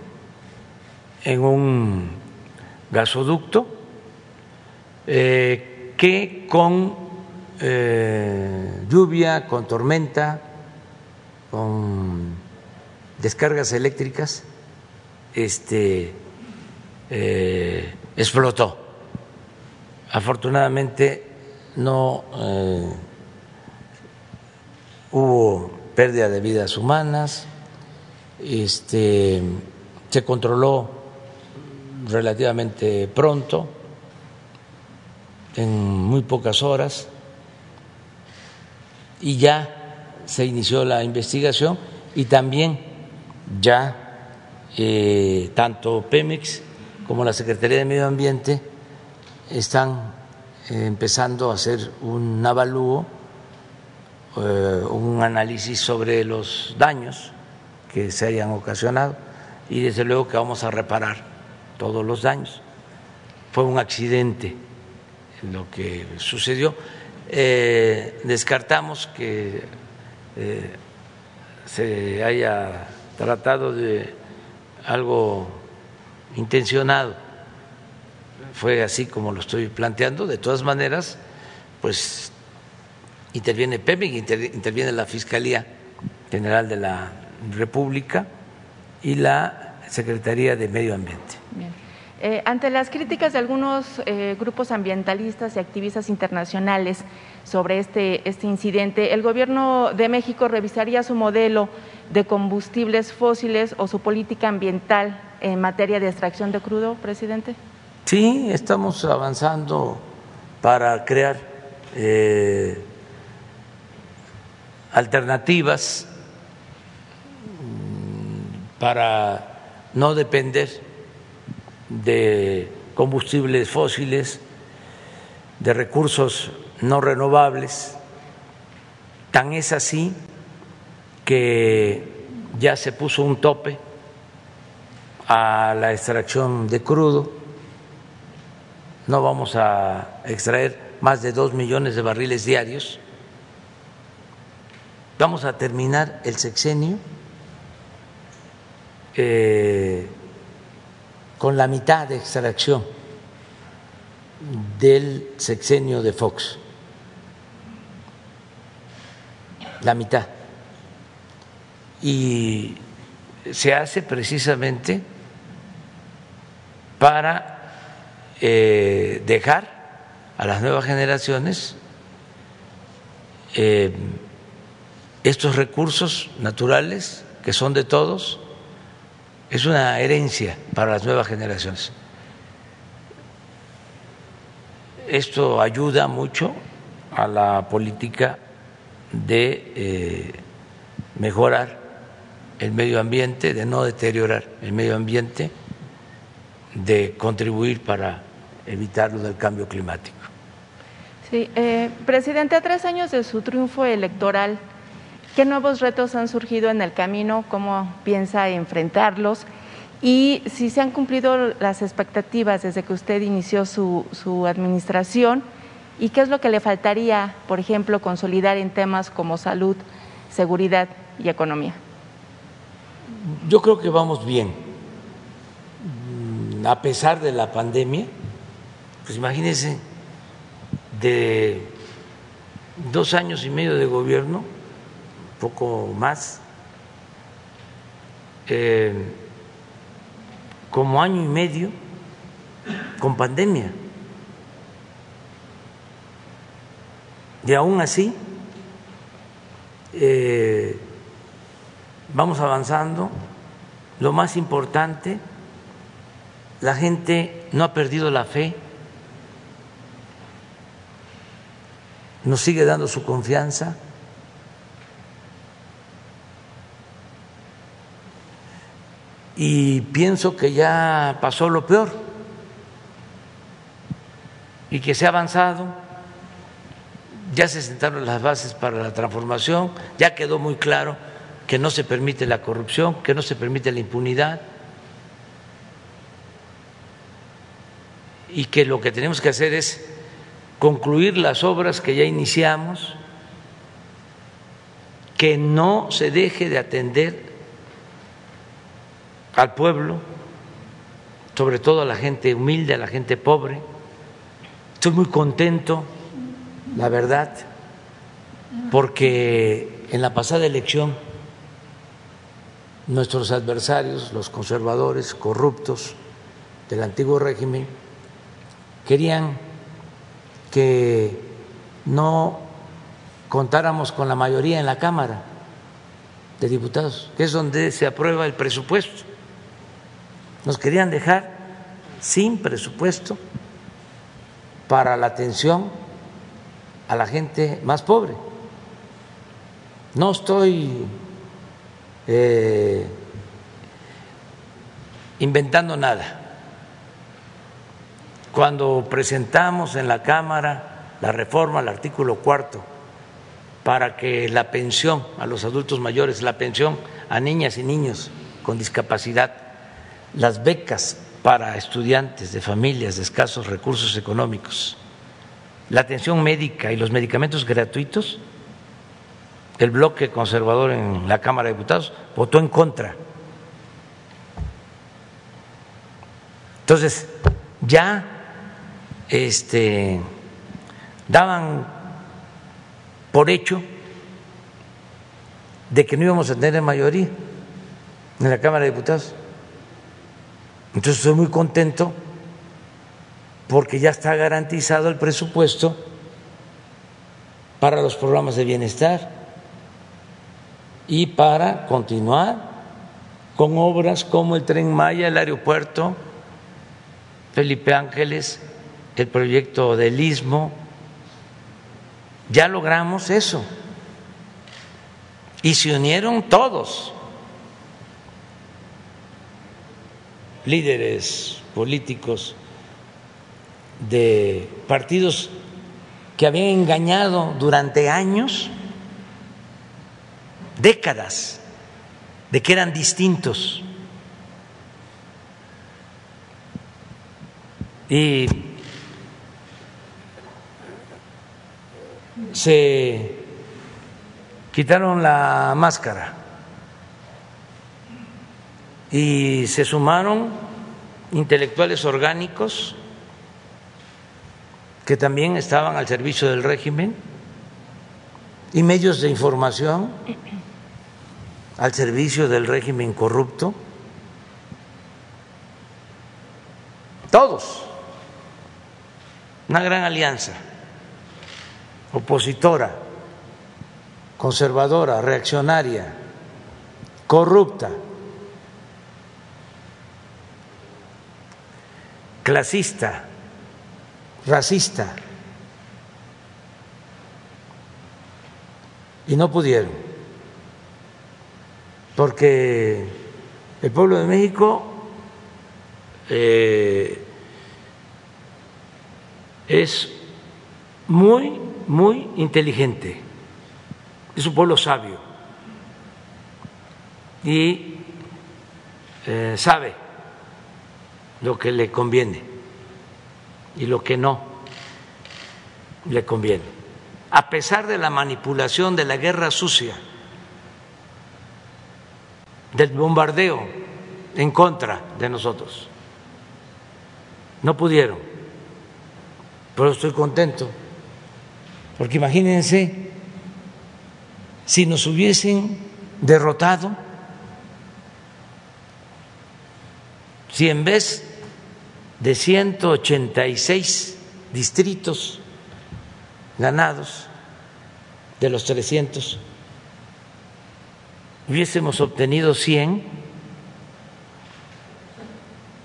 en un gasoducto que con lluvia, con tormenta, con descargas eléctricas, este, eh, explotó. Afortunadamente no eh, hubo pérdida de vidas humanas, este, se controló relativamente pronto, en muy pocas horas y ya se inició la investigación y también ya eh, tanto Pemex como la Secretaría de Medio Ambiente están eh, empezando a hacer un avalúo, eh, un análisis sobre los daños que se hayan ocasionado y desde luego que vamos a reparar todos los daños. Fue un accidente lo que sucedió descartamos que se haya tratado de algo intencionado. Fue así como lo estoy planteando. De todas maneras, pues interviene PEMIC, interviene la Fiscalía General de la República y la Secretaría de Medio Ambiente. Eh, ante las críticas de algunos eh, grupos ambientalistas y activistas internacionales sobre este, este incidente, ¿el gobierno de México revisaría su modelo de combustibles fósiles o su política ambiental en materia de extracción de crudo, presidente? Sí, estamos avanzando para crear eh, alternativas mm, para no depender de combustibles fósiles, de recursos no renovables. Tan es así que ya se puso un tope a la extracción de crudo. No vamos a extraer más de dos millones de barriles diarios. Vamos a terminar el sexenio. Eh, con la mitad de extracción del sexenio de Fox. La mitad. Y se hace precisamente para eh, dejar a las nuevas generaciones eh, estos recursos naturales que son de todos es una herencia para las nuevas generaciones. Esto ayuda mucho a la política de eh, mejorar el medio ambiente, de no deteriorar el medio ambiente, de contribuir para evitar lo del cambio climático. Sí, eh, presidente, a tres años de su triunfo electoral, ¿Qué nuevos retos han surgido en el camino? ¿Cómo piensa enfrentarlos? Y si se han cumplido las expectativas desde que usted inició su, su administración, ¿y qué es lo que le faltaría, por ejemplo, consolidar en temas como salud, seguridad y economía? Yo creo que vamos bien. A pesar de la pandemia, pues imagínense, de dos años y medio de gobierno, poco más, eh, como año y medio con pandemia. Y aún así eh, vamos avanzando. Lo más importante, la gente no ha perdido la fe, nos sigue dando su confianza. Y pienso que ya pasó lo peor y que se ha avanzado, ya se sentaron las bases para la transformación, ya quedó muy claro que no se permite la corrupción, que no se permite la impunidad y que lo que tenemos que hacer es concluir las obras que ya iniciamos, que no se deje de atender al pueblo, sobre todo a la gente humilde, a la gente pobre. Estoy muy contento, la verdad, porque en la pasada elección nuestros adversarios, los conservadores corruptos del antiguo régimen, querían que no contáramos con la mayoría en la Cámara de Diputados, que es donde se aprueba el presupuesto. Nos querían dejar sin presupuesto para la atención a la gente más pobre. No estoy eh, inventando nada. Cuando presentamos en la Cámara la reforma al artículo cuarto para que la pensión a los adultos mayores, la pensión a niñas y niños con discapacidad, las becas para estudiantes de familias de escasos recursos económicos, la atención médica y los medicamentos gratuitos, el bloque conservador en la Cámara de Diputados votó en contra. Entonces, ya este, daban por hecho de que no íbamos a tener mayoría en la Cámara de Diputados. Entonces estoy muy contento porque ya está garantizado el presupuesto para los programas de bienestar y para continuar con obras como el tren Maya, el aeropuerto Felipe Ángeles, el proyecto del Istmo. Ya logramos eso. Y se unieron todos líderes políticos de partidos que habían engañado durante años, décadas, de que eran distintos. Y se quitaron la máscara y se sumaron intelectuales orgánicos que también estaban al servicio del régimen y medios de información al servicio del régimen corrupto. Todos. Una gran alianza opositora, conservadora, reaccionaria, corrupta clasista, racista, y no pudieron, porque el pueblo de México eh, es muy, muy inteligente, es un pueblo sabio. Y eh, sabe lo que le conviene y lo que no le conviene, a pesar de la manipulación de la guerra sucia, del bombardeo en contra de nosotros. No pudieron, pero estoy contento, porque imagínense si nos hubiesen derrotado, si en vez de 186 distritos ganados de los 300 hubiésemos obtenido 100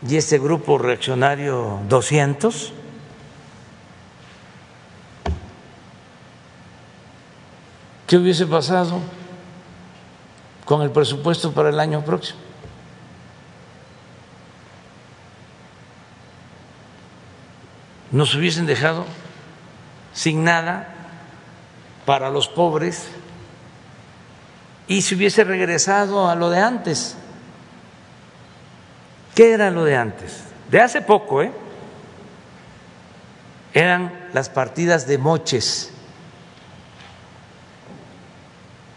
y este grupo reaccionario 200, ¿qué hubiese pasado con el presupuesto para el año próximo? Nos hubiesen dejado sin nada para los pobres y se hubiese regresado a lo de antes. ¿Qué era lo de antes? De hace poco, ¿eh? Eran las partidas de moches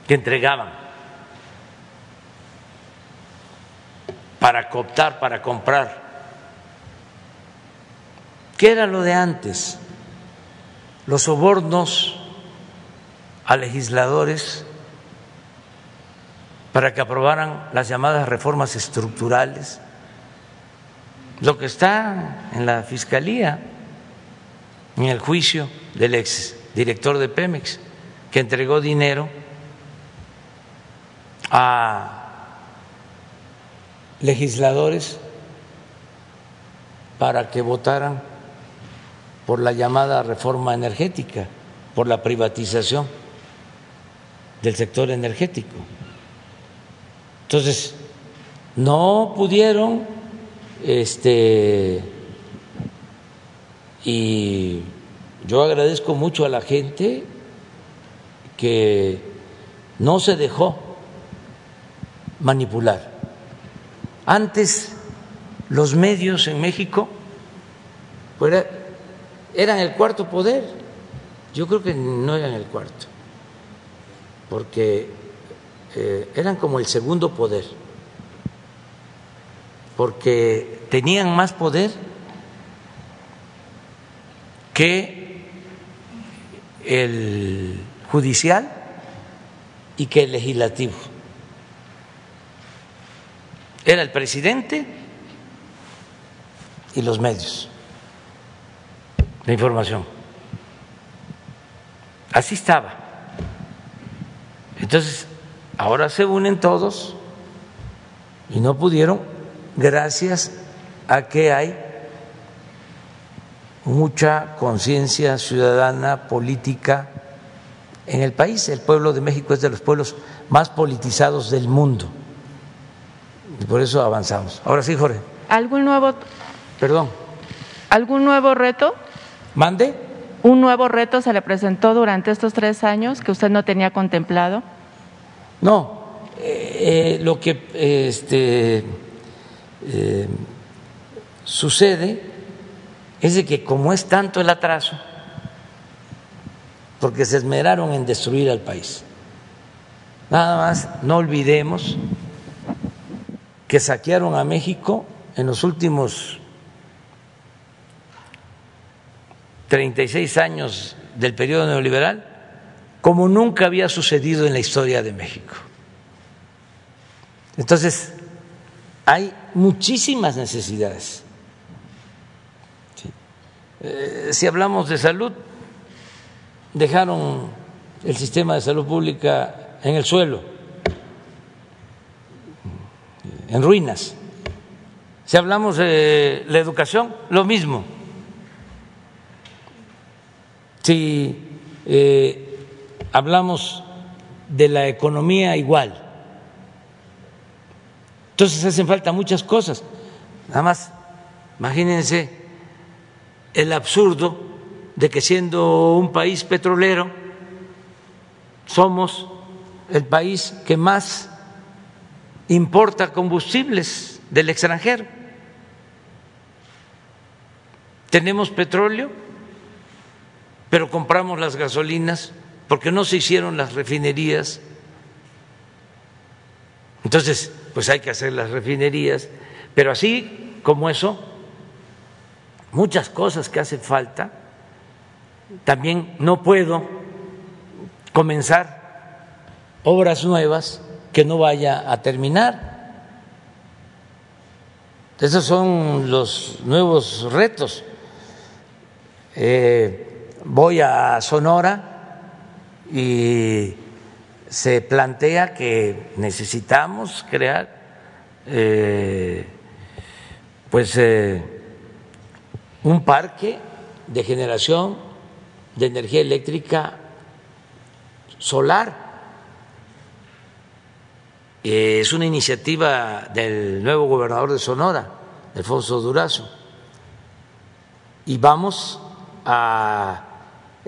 que entregaban para cooptar, para comprar. ¿Qué era lo de antes? Los sobornos a legisladores para que aprobaran las llamadas reformas estructurales, lo que está en la Fiscalía, en el juicio del ex director de Pemex, que entregó dinero a legisladores para que votaran por la llamada reforma energética, por la privatización del sector energético. Entonces, no pudieron, este, y yo agradezco mucho a la gente que no se dejó manipular. Antes los medios en México pues, eran el cuarto poder. Yo creo que no eran el cuarto, porque eh, eran como el segundo poder, porque tenían más poder que el judicial y que el legislativo. Era el presidente y los medios de información. Así estaba. Entonces, Ahora se unen todos y no pudieron gracias a que hay mucha conciencia ciudadana política en el país. El pueblo de México es de los pueblos más politizados del mundo. Y por eso avanzamos. Ahora sí, Jorge. ¿Algún nuevo... Perdón. ¿Algún nuevo reto? ¿Mande? ¿Un nuevo reto se le presentó durante estos tres años que usted no tenía contemplado? No, eh, eh, lo que este, eh, sucede es de que como es tanto el atraso, porque se esmeraron en destruir al país, nada más no olvidemos que saquearon a México en los últimos 36 años del periodo neoliberal como nunca había sucedido en la historia de México. Entonces, hay muchísimas necesidades. Eh, si hablamos de salud, dejaron el sistema de salud pública en el suelo, en ruinas. Si hablamos de la educación, lo mismo. Si eh, hablamos de la economía igual. Entonces hacen falta muchas cosas. Nada más, imagínense el absurdo de que siendo un país petrolero, somos el país que más importa combustibles del extranjero. Tenemos petróleo, pero compramos las gasolinas porque no se hicieron las refinerías. Entonces, pues hay que hacer las refinerías, pero así como eso, muchas cosas que hacen falta, también no puedo comenzar obras nuevas que no vaya a terminar. Esos son los nuevos retos. Eh, voy a Sonora y se plantea que necesitamos crear eh, pues eh, un parque de generación de energía eléctrica solar. Eh, es una iniciativa del nuevo gobernador de Sonora, Alfonso Durazo, y vamos a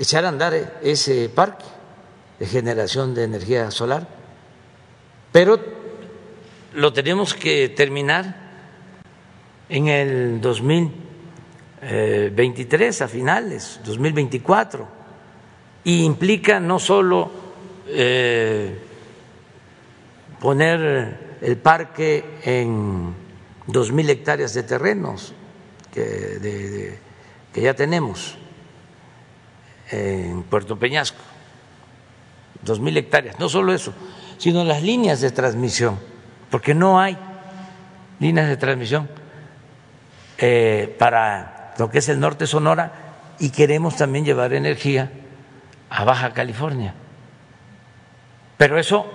echar a andar ese parque de generación de energía solar, pero lo tenemos que terminar en el 2023, a finales, 2024, y implica no solo eh, poner el parque en dos mil hectáreas de terrenos que ya tenemos en Puerto Peñasco, dos mil hectáreas, no solo eso, sino las líneas de transmisión, porque no hay líneas de transmisión eh, para lo que es el norte Sonora y queremos también llevar energía a Baja California. Pero eso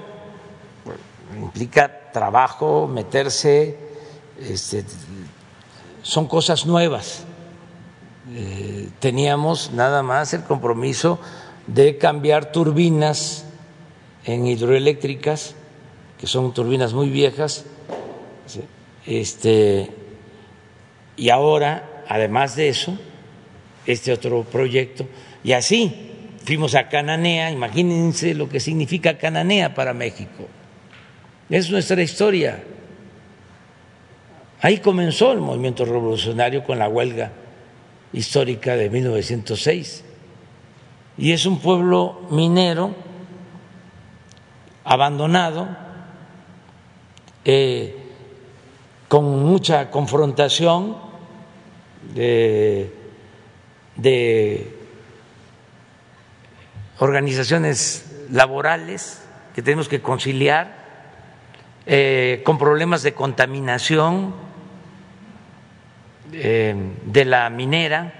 implica trabajo, meterse, este, son cosas nuevas. Eh, teníamos nada más el compromiso de cambiar turbinas en hidroeléctricas, que son turbinas muy viejas, este, y ahora, además de eso, este otro proyecto, y así fuimos a Cananea, imagínense lo que significa Cananea para México, es nuestra historia. Ahí comenzó el movimiento revolucionario con la huelga histórica de 1906 y es un pueblo minero abandonado, eh, con mucha confrontación de, organizaciones laborales que tenemos que conciliar, eh, con problemas de contaminación eh, de la minera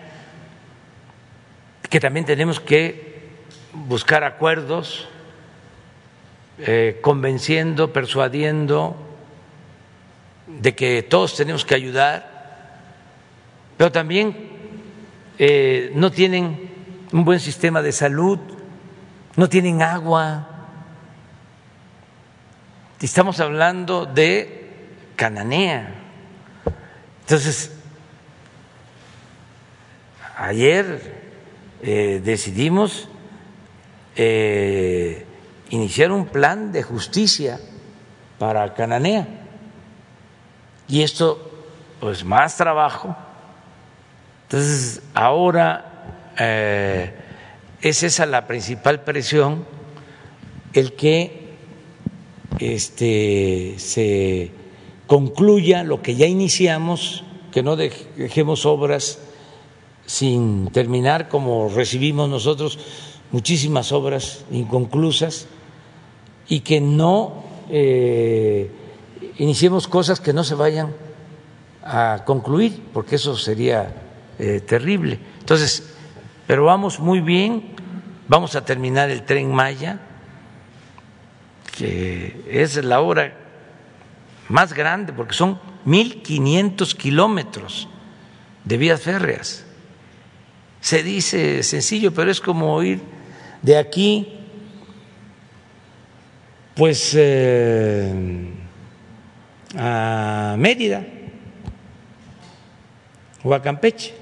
que también tenemos que buscar acuerdos, eh, convenciendo, persuadiendo de que todos tenemos que ayudar, pero también eh, no tienen un buen sistema de salud, no tienen agua. Estamos hablando de Cananea. Entonces, ayer eh, decidimos eh, iniciar un plan de justicia para Cananea. Y esto, pues más trabajo. Entonces, ahora eh, es esa la principal presión, el que este, se concluya lo que ya iniciamos, que no dejemos obras sin terminar, como recibimos nosotros muchísimas obras inconclusas, y que no eh, iniciemos cosas que no se vayan a concluir, porque eso sería eh, terrible. Entonces, pero vamos muy bien, vamos a terminar el tren Maya, que es la obra más grande, porque son 1.500 kilómetros de vías férreas se dice sencillo, pero es como ir de aquí, pues, eh, a Mérida o a Campeche.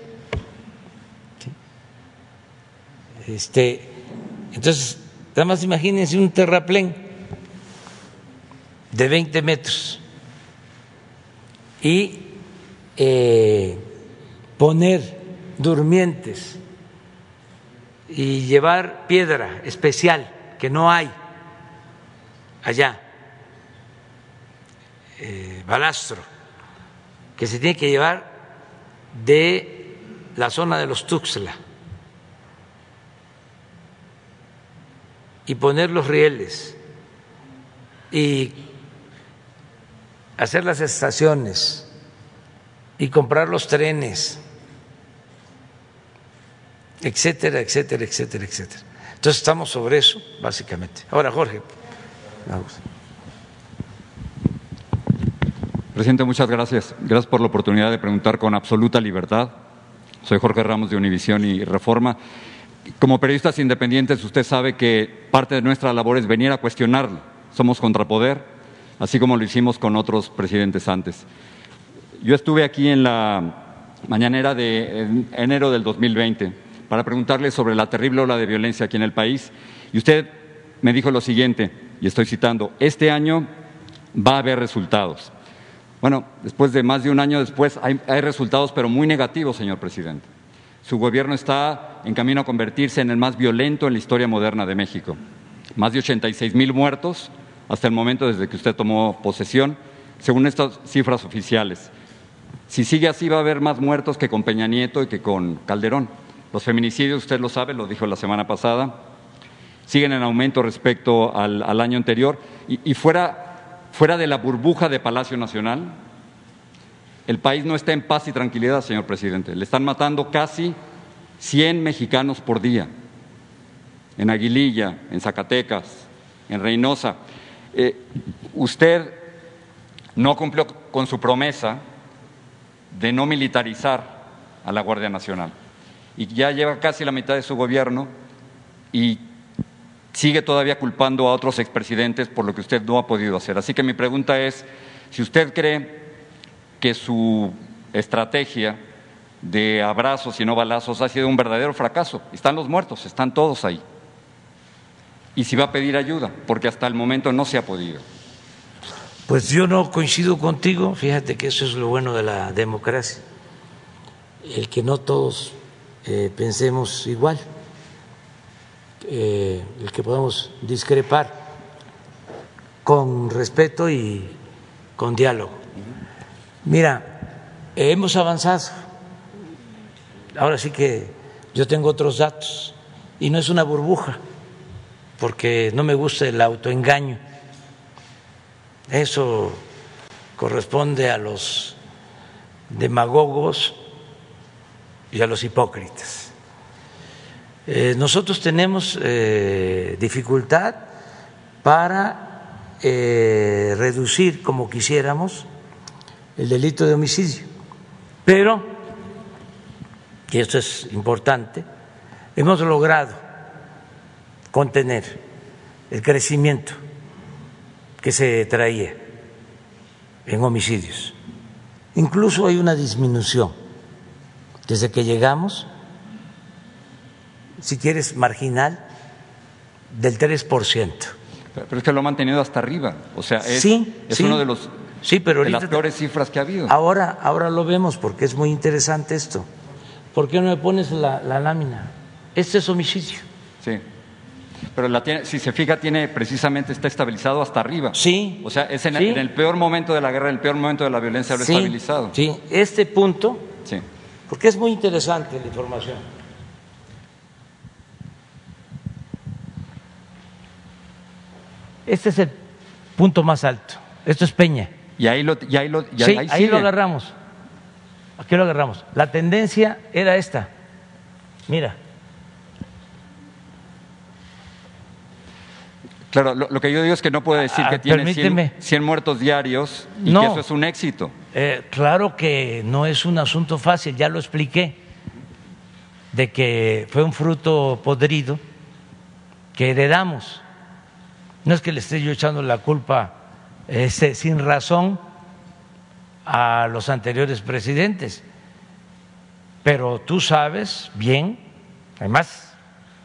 Este, entonces, nada más imagínense un terraplén de 20 metros y eh, poner durmientes y llevar piedra especial que no hay allá, eh, balastro, que se tiene que llevar de la zona de los Tuxtla y poner los rieles y hacer las estaciones y comprar los trenes etcétera, etcétera, etcétera, etcétera. Entonces estamos sobre eso, básicamente. Ahora, Jorge. Presidente, muchas gracias. Gracias por la oportunidad de preguntar con absoluta libertad. Soy Jorge Ramos de Univisión y Reforma. Como periodistas independientes, usted sabe que parte de nuestra labor es venir a cuestionarlo. Somos contrapoder, así como lo hicimos con otros presidentes antes. Yo estuve aquí en la mañanera de enero del 2020 para preguntarle sobre la terrible ola de violencia aquí en el país y usted me dijo lo siguiente, y estoy citando, este año va a haber resultados. Bueno, después de más de un año después hay, resultados, pero muy negativos, señor presidente. Su gobierno está en camino a convertirse en el más violento en la historia moderna de México. Más de 86 mil muertos hasta el momento desde que usted tomó posesión, según estas cifras oficiales. Si sigue así, va a haber más muertos que con Peña Nieto y que con Calderón. Los feminicidios, usted lo sabe, lo dijo la semana pasada, siguen en aumento respecto al, año anterior. Y, fuera de la burbuja de Palacio Nacional, el país no está en paz y tranquilidad, señor presidente. Le están matando casi 100 mexicanos por día. En Aguililla, en Zacatecas, en Reynosa. Eh, usted no cumplió con su promesa de no militarizar a la Guardia Nacional. Y ya lleva casi la mitad de su gobierno y sigue todavía culpando a otros expresidentes por lo que usted no ha podido hacer. Así que mi pregunta es, si usted cree que su estrategia de abrazos y no balazos ha sido un verdadero fracaso, están los muertos, están todos ahí. Y si va a pedir ayuda, porque hasta el momento no se ha podido. Pues yo no coincido contigo, fíjate que eso es lo bueno de la democracia, el que no todos eh, pensemos igual, eh, el que podamos discrepar con respeto y con diálogo. Mira, hemos avanzado, ahora sí que yo tengo otros datos y no es una burbuja, porque no me gusta el autoengaño eso corresponde a los demagogos y a los hipócritas. Eh, nosotros tenemos eh, dificultad para eh, reducir como quisiéramos el delito de homicidio, pero, y esto es importante, hemos logrado contener el crecimiento que se traía en homicidios. Incluso hay una disminución desde que llegamos, si quieres, marginal, del 3%. Pero es que lo ha mantenido hasta arriba. O sea, es, sí, es sí, uno de, los, sí, pero de las peores cifras que ha habido. Ahora, ahora lo vemos porque es muy interesante esto. ¿Por qué no me pones la, la lámina? Este es homicidio. Sí. Pero la tiene, si se fija, tiene precisamente está estabilizado hasta arriba. Sí. O sea, es en, sí. en el peor momento de la guerra, en el peor momento de la violencia, lo Sí, estabilizado. Sí, este punto, Sí. Porque es muy interesante la información. Este es el punto más alto. Esto es Peña. Y ahí lo, y ahí lo, y Sí, ahí lo agarramos. Aquí lo agarramos. La tendencia era esta. Mira, Claro, lo, lo que yo digo es que no puede decir Ah, que tiene permíteme. 100, 100 muertos diarios y No. que eso es un éxito. Eh, claro que no es un asunto fácil, ya lo expliqué, de que fue un fruto podrido que heredamos. No es que le esté yo echando la culpa este, sin razón a los anteriores presidentes, pero tú sabes bien, además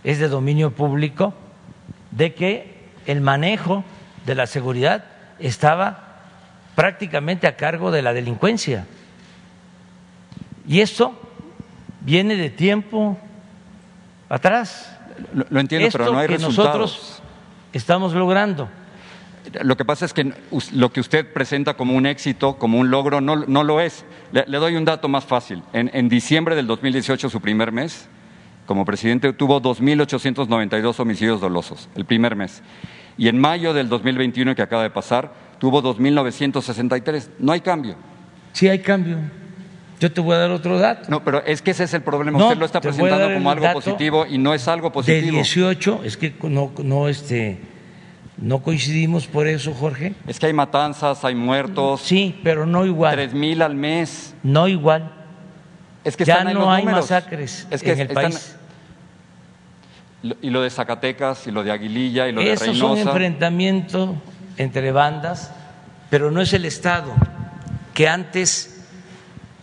es de dominio público, de que el manejo de la seguridad estaba prácticamente a cargo de la delincuencia. Y esto viene de tiempo atrás. Lo, lo entiendo, Esto pero no hay que resultados. nosotros estamos logrando. Lo que pasa es que lo que usted presenta como un éxito, como un logro, no, no lo es. Le, le doy un dato más fácil. En, en diciembre del 2018, su primer mes, como presidente, tuvo 2.892 homicidios dolosos, el primer mes. Y en mayo del 2021, que acaba de pasar, tuvo 2.963. No hay cambio. Sí hay cambio. Yo te voy a dar otro dato. No, pero es que ese es el problema. No, usted lo está presentando como algo positivo y no es algo De positivo. 18, es que no, no este, No coincidimos por eso, Jorge. Es que hay matanzas, hay muertos. Sí, pero no igual. Tres mil al mes. No igual. Es que ya están no los hay números. masacres Es que en el están- país. Y lo de Zacatecas, y lo de Aguililla, y lo Esos de Reynosa. enfrentamientos entre bandas, pero no es el Estado, que antes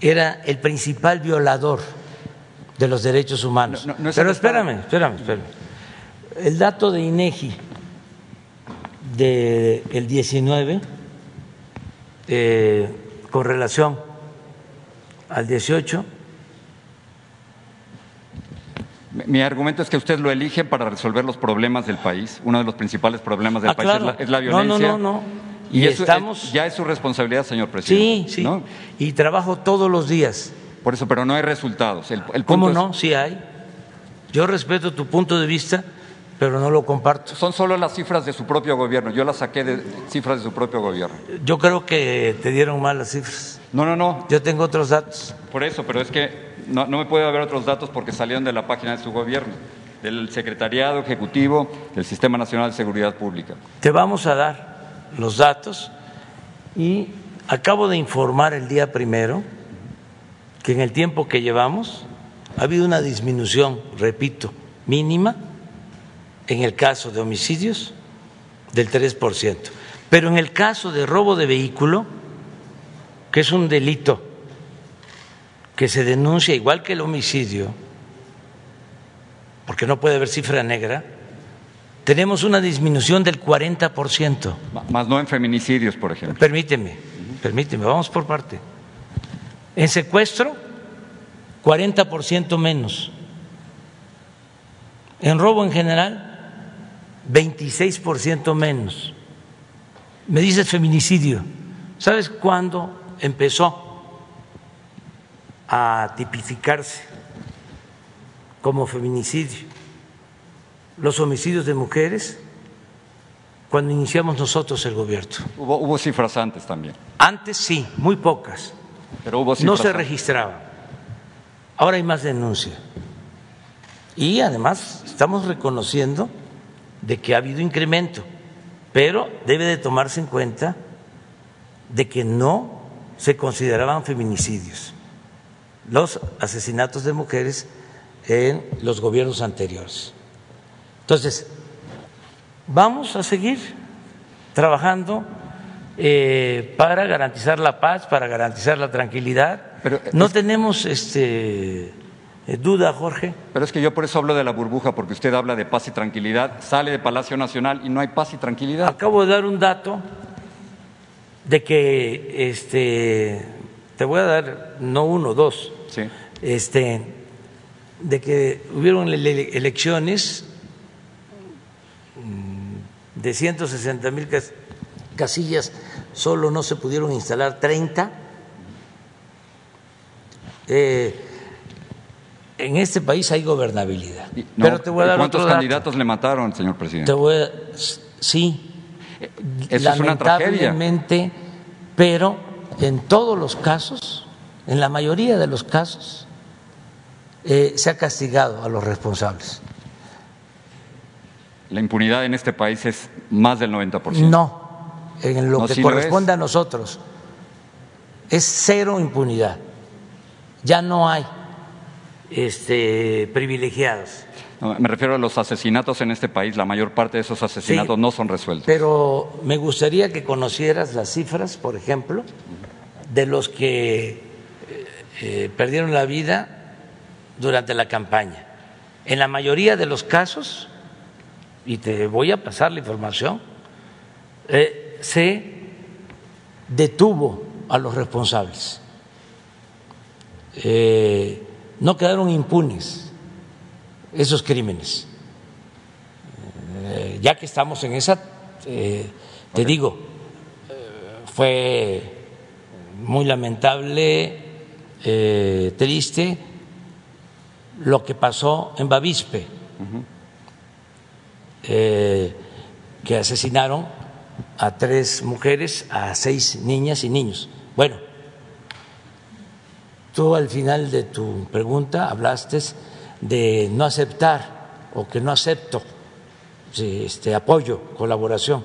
era el principal violador de los derechos humanos. No, no, no es pero espérame, espérame, espérame. El dato de INEGI del 19 eh, con relación al 18 Mi- argumento es que usted lo elige para resolver los problemas del país. Uno de los principales problemas del Ah, país claro. es, la, es la No, no, violencia. no, no. Y, Y eso es- estamos- ya es su responsabilidad, señor Sí, presidente. sí. ¿no? Y trabajo todos los días. Por eso, pero no hay resultados. El, ¿Cómo es- no? Sí hay. Yo respeto tu punto de vista, pero no lo comparto. Son solo las cifras de su propio gobierno. Yo las saqué de cifras de su propio gobierno. Yo creo que te dieron mal las cifras. No, no, no. Yo tengo otros datos. Por eso, pero es que no, me puede haber otros datos porque salieron de la página de su gobierno, del Secretariado Ejecutivo del Sistema Nacional de Seguridad Pública. Te vamos a dar los datos y acabo de informar el día primero que en el tiempo que llevamos ha habido una disminución, repito, mínima en el caso de homicidios del 3%. Pero en el caso de robo de vehículo, que es un delito que se denuncia igual que el homicidio, porque no puede haber cifra negra, tenemos una disminución del 40%. Ma- Más no en feminicidios, por ejemplo. Permíteme, permíteme, vamos por parte. En secuestro, 40% menos. En robo en general, 26% menos. Me dices feminicidio. ¿Sabes cuándo empezó a tipificarse como feminicidio los homicidios de mujeres? Cuando iniciamos nosotros el gobierno. Hubo, hubo cifras antes también, Antes sí, muy pocas. pero hubo No cifras se antes. registraban. Ahora hay más denuncia. Y además estamos reconociendo de que ha habido incremento, pero debe de tomarse en cuenta de que no se consideraban feminicidios los asesinatos de mujeres en los gobiernos anteriores. Entonces, vamos a seguir trabajando eh, para garantizar la paz, para garantizar la tranquilidad. Pero, no es- tenemos este, eh, duda, Jorge. Pero es que yo por eso hablo de la burbuja, porque usted habla de paz y tranquilidad, sale de Palacio Nacional y no hay paz y tranquilidad. Acabo de dar un dato de que este, te voy a dar no uno, dos. Sí. este, de que hubieron ele- ele- elecciones mm, de 160 mil casillas, solo no se pudieron instalar 30. Eh, en este país hay gobernabilidad. No, Pero te voy a dar ¿Cuántos otro dato. candidatos le mataron, señor Te presidente? voy a- sí, Eso es una tragedia. lamentablemente, pero en todos los casos, en la mayoría de los casos, eh, se ha castigado a los responsables. La impunidad en este país es más del 90%. No, en lo No, que lo corresponde a nosotros, es cero impunidad. Ya no hay este, privilegiados. No, Me refiero a los asesinatos en este país. La mayor parte de esos asesinatos Sí. no son resueltos. Pero me gustaría que conocieras las cifras, por ejemplo, de los que eh, perdieron la vida durante la campaña. En la mayoría de los casos, y te voy a pasar la información, eh, se detuvo a los responsables. Eh, no quedaron impunes esos crímenes. Eh, ya que estamos en esa, eh, te digo, fue muy lamentable, eh, triste lo que pasó en Bavispe, eh, que asesinaron a tres mujeres, a seis niñas y niños. Bueno, tú al final de tu pregunta hablaste de no aceptar o que no acepto este, apoyo, colaboración.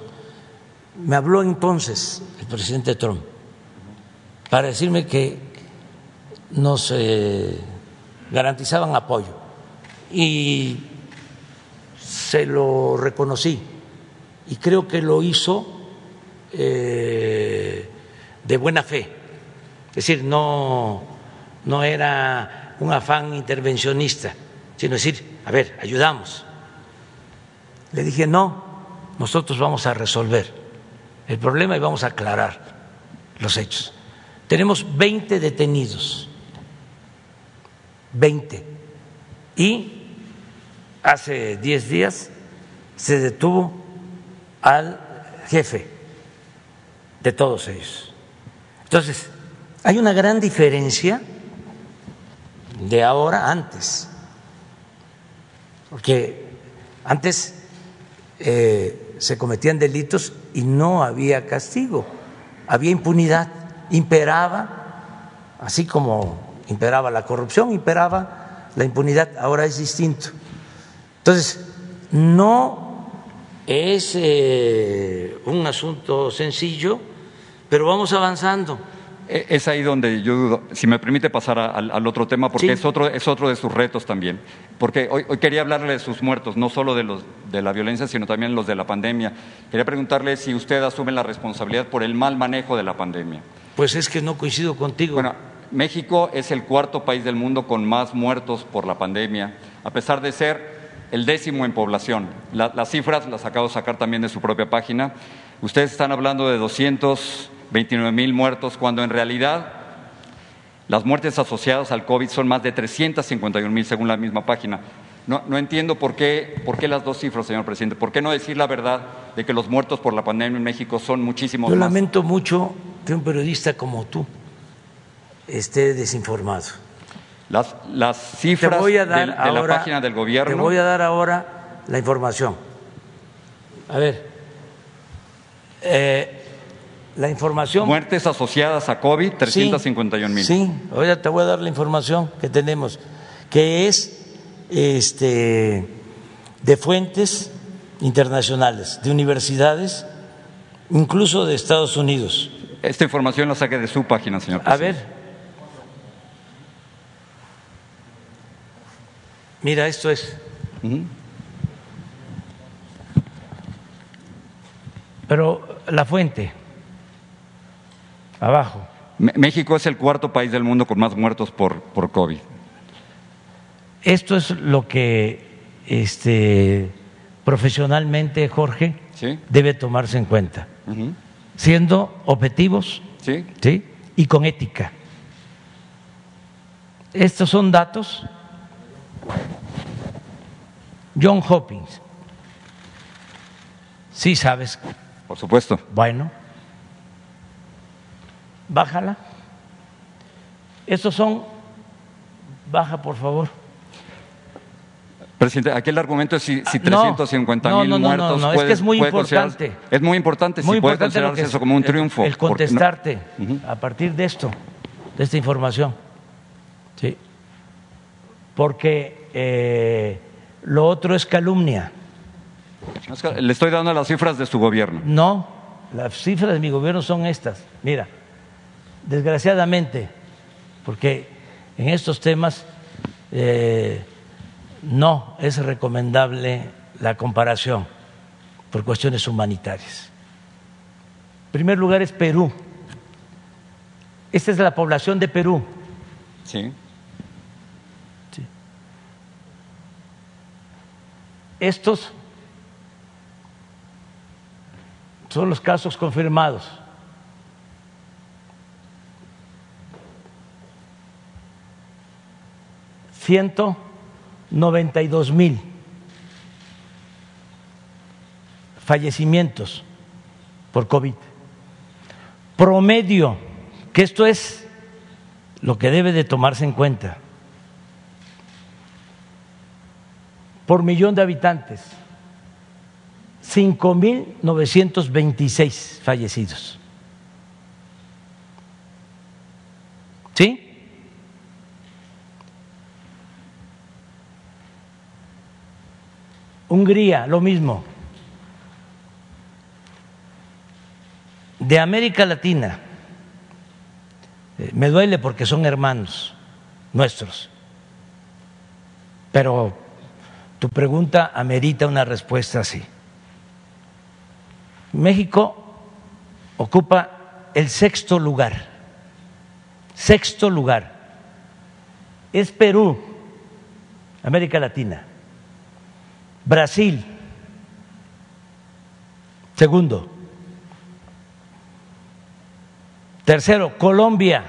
Me habló entonces el presidente Trump para decirme que nos eh, garantizaban apoyo y se lo reconocí y creo que lo hizo eh, de buena fe, es decir, no, no era un afán intervencionista, sino decir, a ver, ayudamos. Le dije, no, nosotros vamos a resolver el problema y vamos a aclarar los hechos. Tenemos 20 detenidos, 20. Y hace 10 días se detuvo al jefe de todos ellos. Entonces, hay una gran diferencia de ahora antes, porque antes eh, se cometían delitos y no había castigo, había impunidad, imperaba, así como imperaba la corrupción, imperaba la impunidad, ahora es distinto. Entonces, no es eh, un asunto sencillo, pero vamos avanzando. E, es ahí donde yo dudo, si me permite pasar al, otro tema, porque es, otro, es otro de sus retos también. Porque hoy, hoy, quería hablarle de sus muertos, no solo de, los, de la violencia, sino también los de la pandemia. Quería preguntarle si usted asume la responsabilidad por el mal manejo de la pandemia. Pues es que no coincido contigo. Bueno, México es el cuarto país del mundo con más muertos por la pandemia, a pesar de ser el décimo en población. las cifras las acabo de sacar también de su propia página. Ustedes están hablando de 229 mil muertos, cuando en realidad las muertes asociadas al COVID son más de 351 mil según la misma página. No, no entiendo por qué, por qué, las dos cifras, señor presidente. ¿Por qué no decir la verdad de que los muertos por la pandemia en México son muchísimos Yo más? lamento mucho que un periodista como tú esté desinformado. Las, las cifras de, la página del gobierno. Te voy a dar ahora la información. A ver, eh, la información. Muertes asociadas a COVID, 351 mil. Sí, ahora te voy a dar la información que tenemos, que es este, de fuentes internacionales, de universidades, incluso de Estados Unidos. Esta información la saqué de su página, señor presidente. A ver. Mira, esto es. Pero la fuente, abajo. México es el cuarto país del mundo con más muertos por, por COVID. Esto es lo que este, profesionalmente, Jorge, debe tomarse en cuenta, siendo objetivos ¿Sí? ¿sí? y con ética. Estos son datos John Hopkins. Sí sabes. Por supuesto. Bueno. Bájala. Estos son. Baja, por favor. Presidente, aquí el argumento es si, si 350 mil no, no, muertos. No, no, es que es muy importante. Es muy importante, muy si importante puede considerarse eso como un triunfo. El, contestarte a partir de esto, de esta información. Sí. Porque eh, lo otro es calumnia. Le estoy dando las cifras de su gobierno. No, las cifras de mi gobierno son estas. Mira, desgraciadamente, porque en estos temas eh, no es recomendable la comparación por cuestiones humanitarias. En primer lugar es Perú. Esta es la población de Perú. Sí. sí. Estos son los casos confirmados. Ciento noventa y dos mil fallecimientos por COVID. Promedio, que esto es lo que debe de tomarse en cuenta, por millón de habitantes, 5.926 fallecidos. ¿Sí? Hungría, lo mismo. De América Latina, eh, me duele porque son hermanos nuestros, pero tu pregunta amerita una respuesta así. México ocupa el sexto lugar, sexto lugar. Es Perú, América Latina. Brasil, segundo. Tercero, Colombia.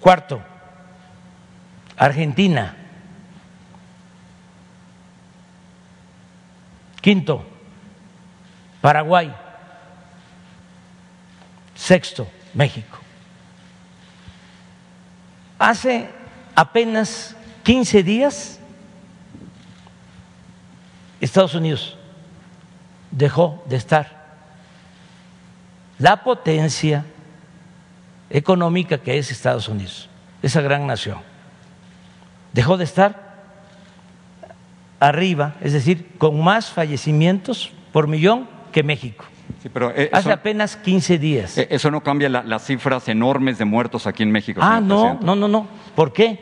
Cuarto, Argentina. Quinto, Paraguay. Sexto, México. Hace apenas 15 días, Estados Unidos dejó de estar. La potencia económica que es Estados Unidos, esa gran nación, dejó de estar arriba, es decir, con más fallecimientos por millón que México. pero eh, Hace apenas 15 días. Eh, eso no cambia las cifras enormes de muertos aquí en México. Ah, no, no, no, no. ¿Por qué?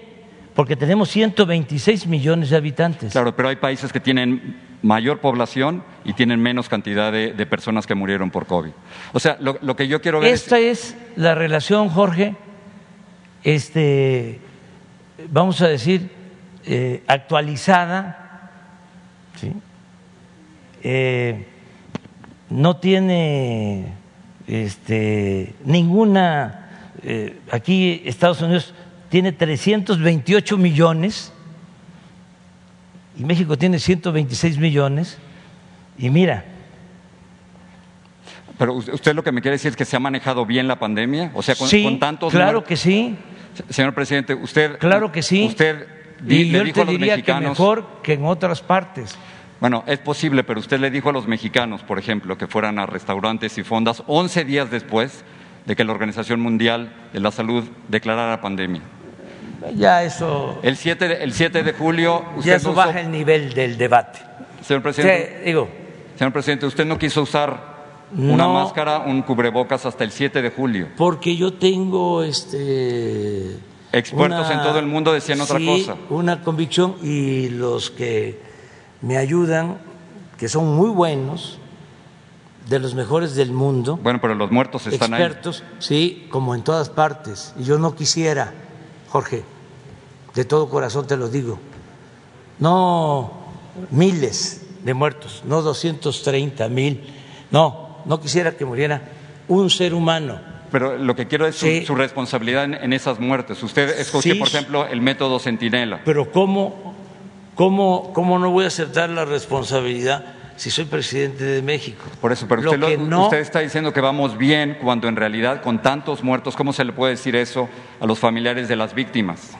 Porque tenemos 126 millones de habitantes. Claro, pero hay países que tienen mayor población y tienen menos cantidad de, personas que murieron por COVID. O sea, lo, que yo quiero ver Esta es... la relación, Jorge, este, vamos a decir, eh, actualizada, eh, no tiene este, ninguna, eh, aquí Estados Unidos tiene 328 millones y México tiene 126 millones y mira. Pero usted lo que me quiere decir es que se ha manejado bien la pandemia, o sea, con, sí, tantos. Claro que sí. Señor presidente, usted. Claro que sí. Usted y yo te diría que mejor que en otras partes. Bueno, es posible, pero usted le dijo a los mexicanos, por ejemplo, que fueran a restaurantes y fondas 11 días después de que la Organización Mundial de la Salud declarara pandemia. Ya eso. El 7 de, el 7 de julio. Usted ya eso baja el nivel del debate. Señor presidente. digo. Señor presidente, usted no quiso usar una máscara, un cubrebocas hasta el 7 de julio. Porque yo tengo este. Expertos en todo el mundo decían otra cosa. Una convicción y los que me ayudan, que son muy buenos, de los mejores del mundo. Bueno, pero los muertos están ahí. Expertos, sí, como en todas partes. Y yo no quisiera, Jorge, de todo corazón te lo digo, no miles de muertos, no 230 mil, no, no quisiera que muriera un ser humano. Pero lo que quiero es su, responsabilidad en, esas muertes. Usted escogió, por ejemplo, el método Centinela. Pero ¿cómo, cómo, cómo no voy a aceptar la responsabilidad si soy presidente de México. Por eso, pero usted, usted, está diciendo que vamos bien cuando en realidad con tantos muertos, ¿cómo se le puede decir eso a los familiares de las víctimas?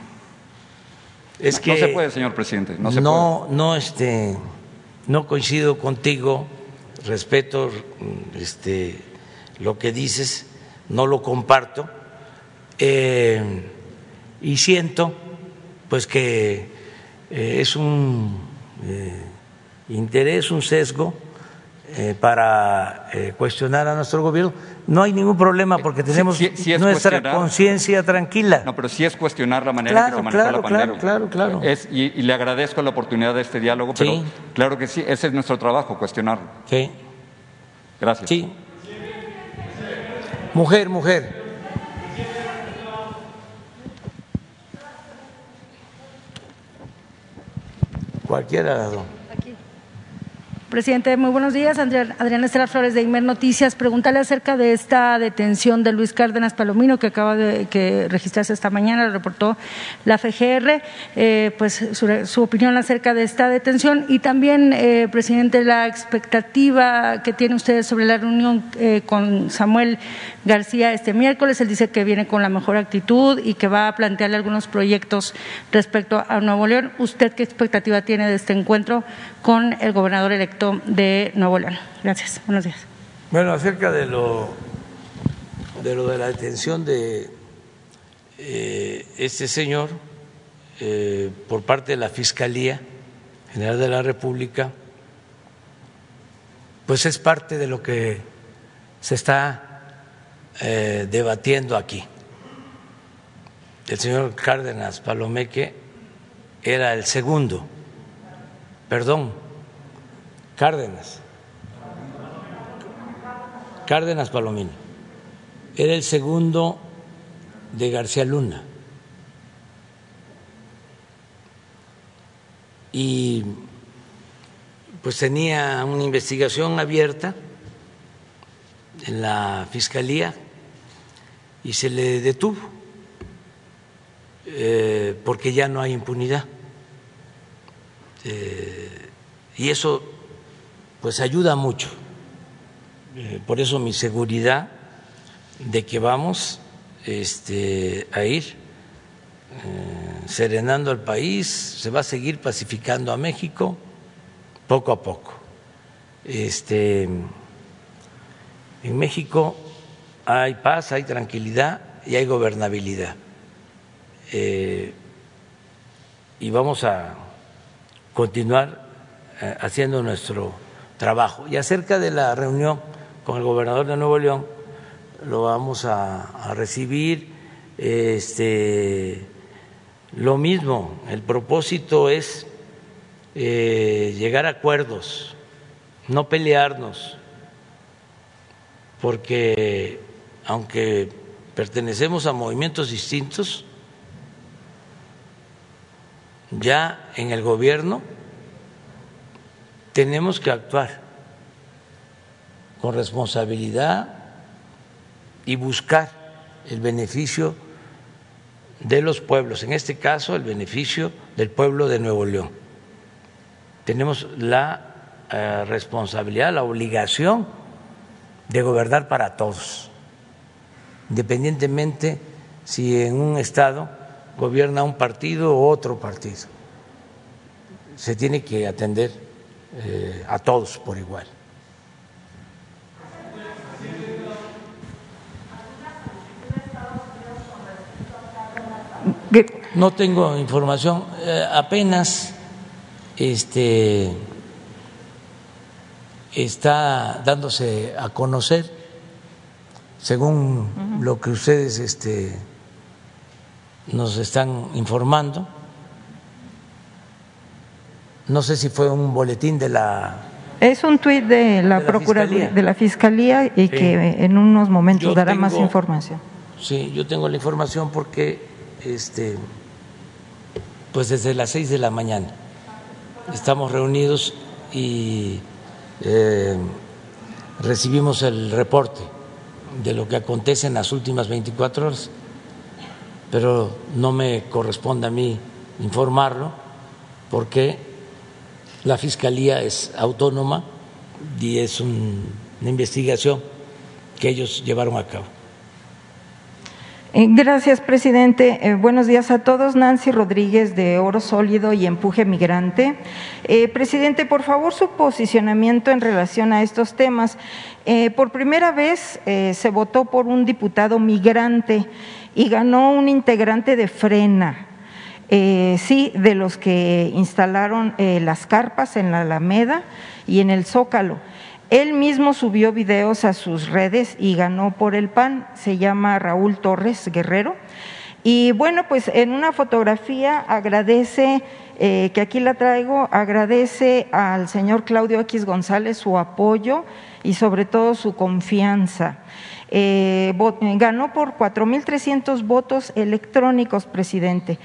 Es que no se puede, señor presidente. No, se no, no, este, no coincido contigo. Respeto, este, lo que dices, no lo comparto eh, y siento, pues que eh, es un eh, interés, un sesgo para cuestionar a nuestro gobierno. No hay ningún problema porque tenemos nuestra conciencia tranquila. No, pero sí es cuestionar la manera en que se maneja la pandemia. Claro, claro, claro. y, le agradezco la oportunidad de este diálogo, pero claro que sí, ese es nuestro trabajo, cuestionarlo. Sí. Gracias. Sí. Mujer, mujer. Cualquiera de las dos. Presidente, muy buenos días. Adriana Estela Flores de Imer Noticias. Preguntarle acerca de esta detención de Luis Cárdenas Palomino que acaba de que registrarse esta mañana, reportó la FGR. Eh, pues su, opinión acerca de esta detención y también, eh, presidente, la expectativa que tiene usted sobre la reunión eh, con Samuel García este miércoles. Él dice que viene con la mejor actitud y que va a plantearle algunos proyectos respecto a Nuevo León. ¿Usted qué expectativa tiene de este encuentro con el gobernador de Nuevo León? Gracias. Buenos días. Bueno, acerca de lo de, lo de la detención de eh, este señor eh, por parte de la Fiscalía General de la República, pues es parte de lo que se está eh, debatiendo aquí. El señor Cárdenas Palomeque era el segundo, perdón, Cárdenas, Cárdenas Palomino, era el segundo de García Luna. Y pues tenía una investigación abierta en la fiscalía y se le detuvo eh, porque ya no hay impunidad. Eh, y eso pues ayuda mucho. Eh, por eso mi seguridad de que vamos este, a ir serenando al país, se va a seguir pacificando a México poco a poco. Este, en México hay paz, hay tranquilidad y hay gobernabilidad. Eh, y vamos a continuar eh, haciendo nuestro trabajo. Y acerca de la reunión con el gobernador de Nuevo León, lo vamos a, recibir. Este, lo mismo, el propósito es eh, llegar a acuerdos, no pelearnos, porque aunque pertenecemos a movimientos distintos, ya en el gobierno tenemos que actuar con responsabilidad y buscar el beneficio de los pueblos, en este caso el beneficio del pueblo de Nuevo León tenemos la eh, responsabilidad, la obligación de gobernar para todos, independientemente si en un Estado gobierna un partido o otro partido. Se tiene que atender eh, a todos por igual. No tengo información, eh, apenas este, está dándose a conocer, según lo que ustedes este, nos están informando. No sé si fue un boletín de la es un tuit de la, Procuraduría, de la Fiscalía y que en unos momentos dará más información. Sí, yo tengo la información porque este pues desde las seis de la mañana estamos reunidos y eh, recibimos el reporte de lo que acontece en las últimas 24 horas, pero no me corresponde a mí informarlo porque la Fiscalía es autónoma y es una investigación que ellos llevaron a cabo. Eh, gracias, presidente. Eh, buenos días a todos. Nancy Rodríguez de Oro Sólido y Empuje Migrante. Eh, presidente, por favor, su posicionamiento en relación a estos temas. por primera vez se votó por un diputado migrante y ganó un integrante de Frena. Sí, de los que instalaron las carpas en la Alameda y en el Zócalo. Él mismo subió videos a sus redes y ganó por el PAN, se llama Raúl Torres Guerrero. Y bueno, pues en una fotografía agradece, eh, que aquí la traigo, agradece al señor Claudio X González su apoyo y sobre todo su confianza. Eh, ganó por 4.300 votos electrónicos, presidente.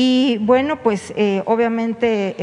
Y bueno, pues eh, obviamente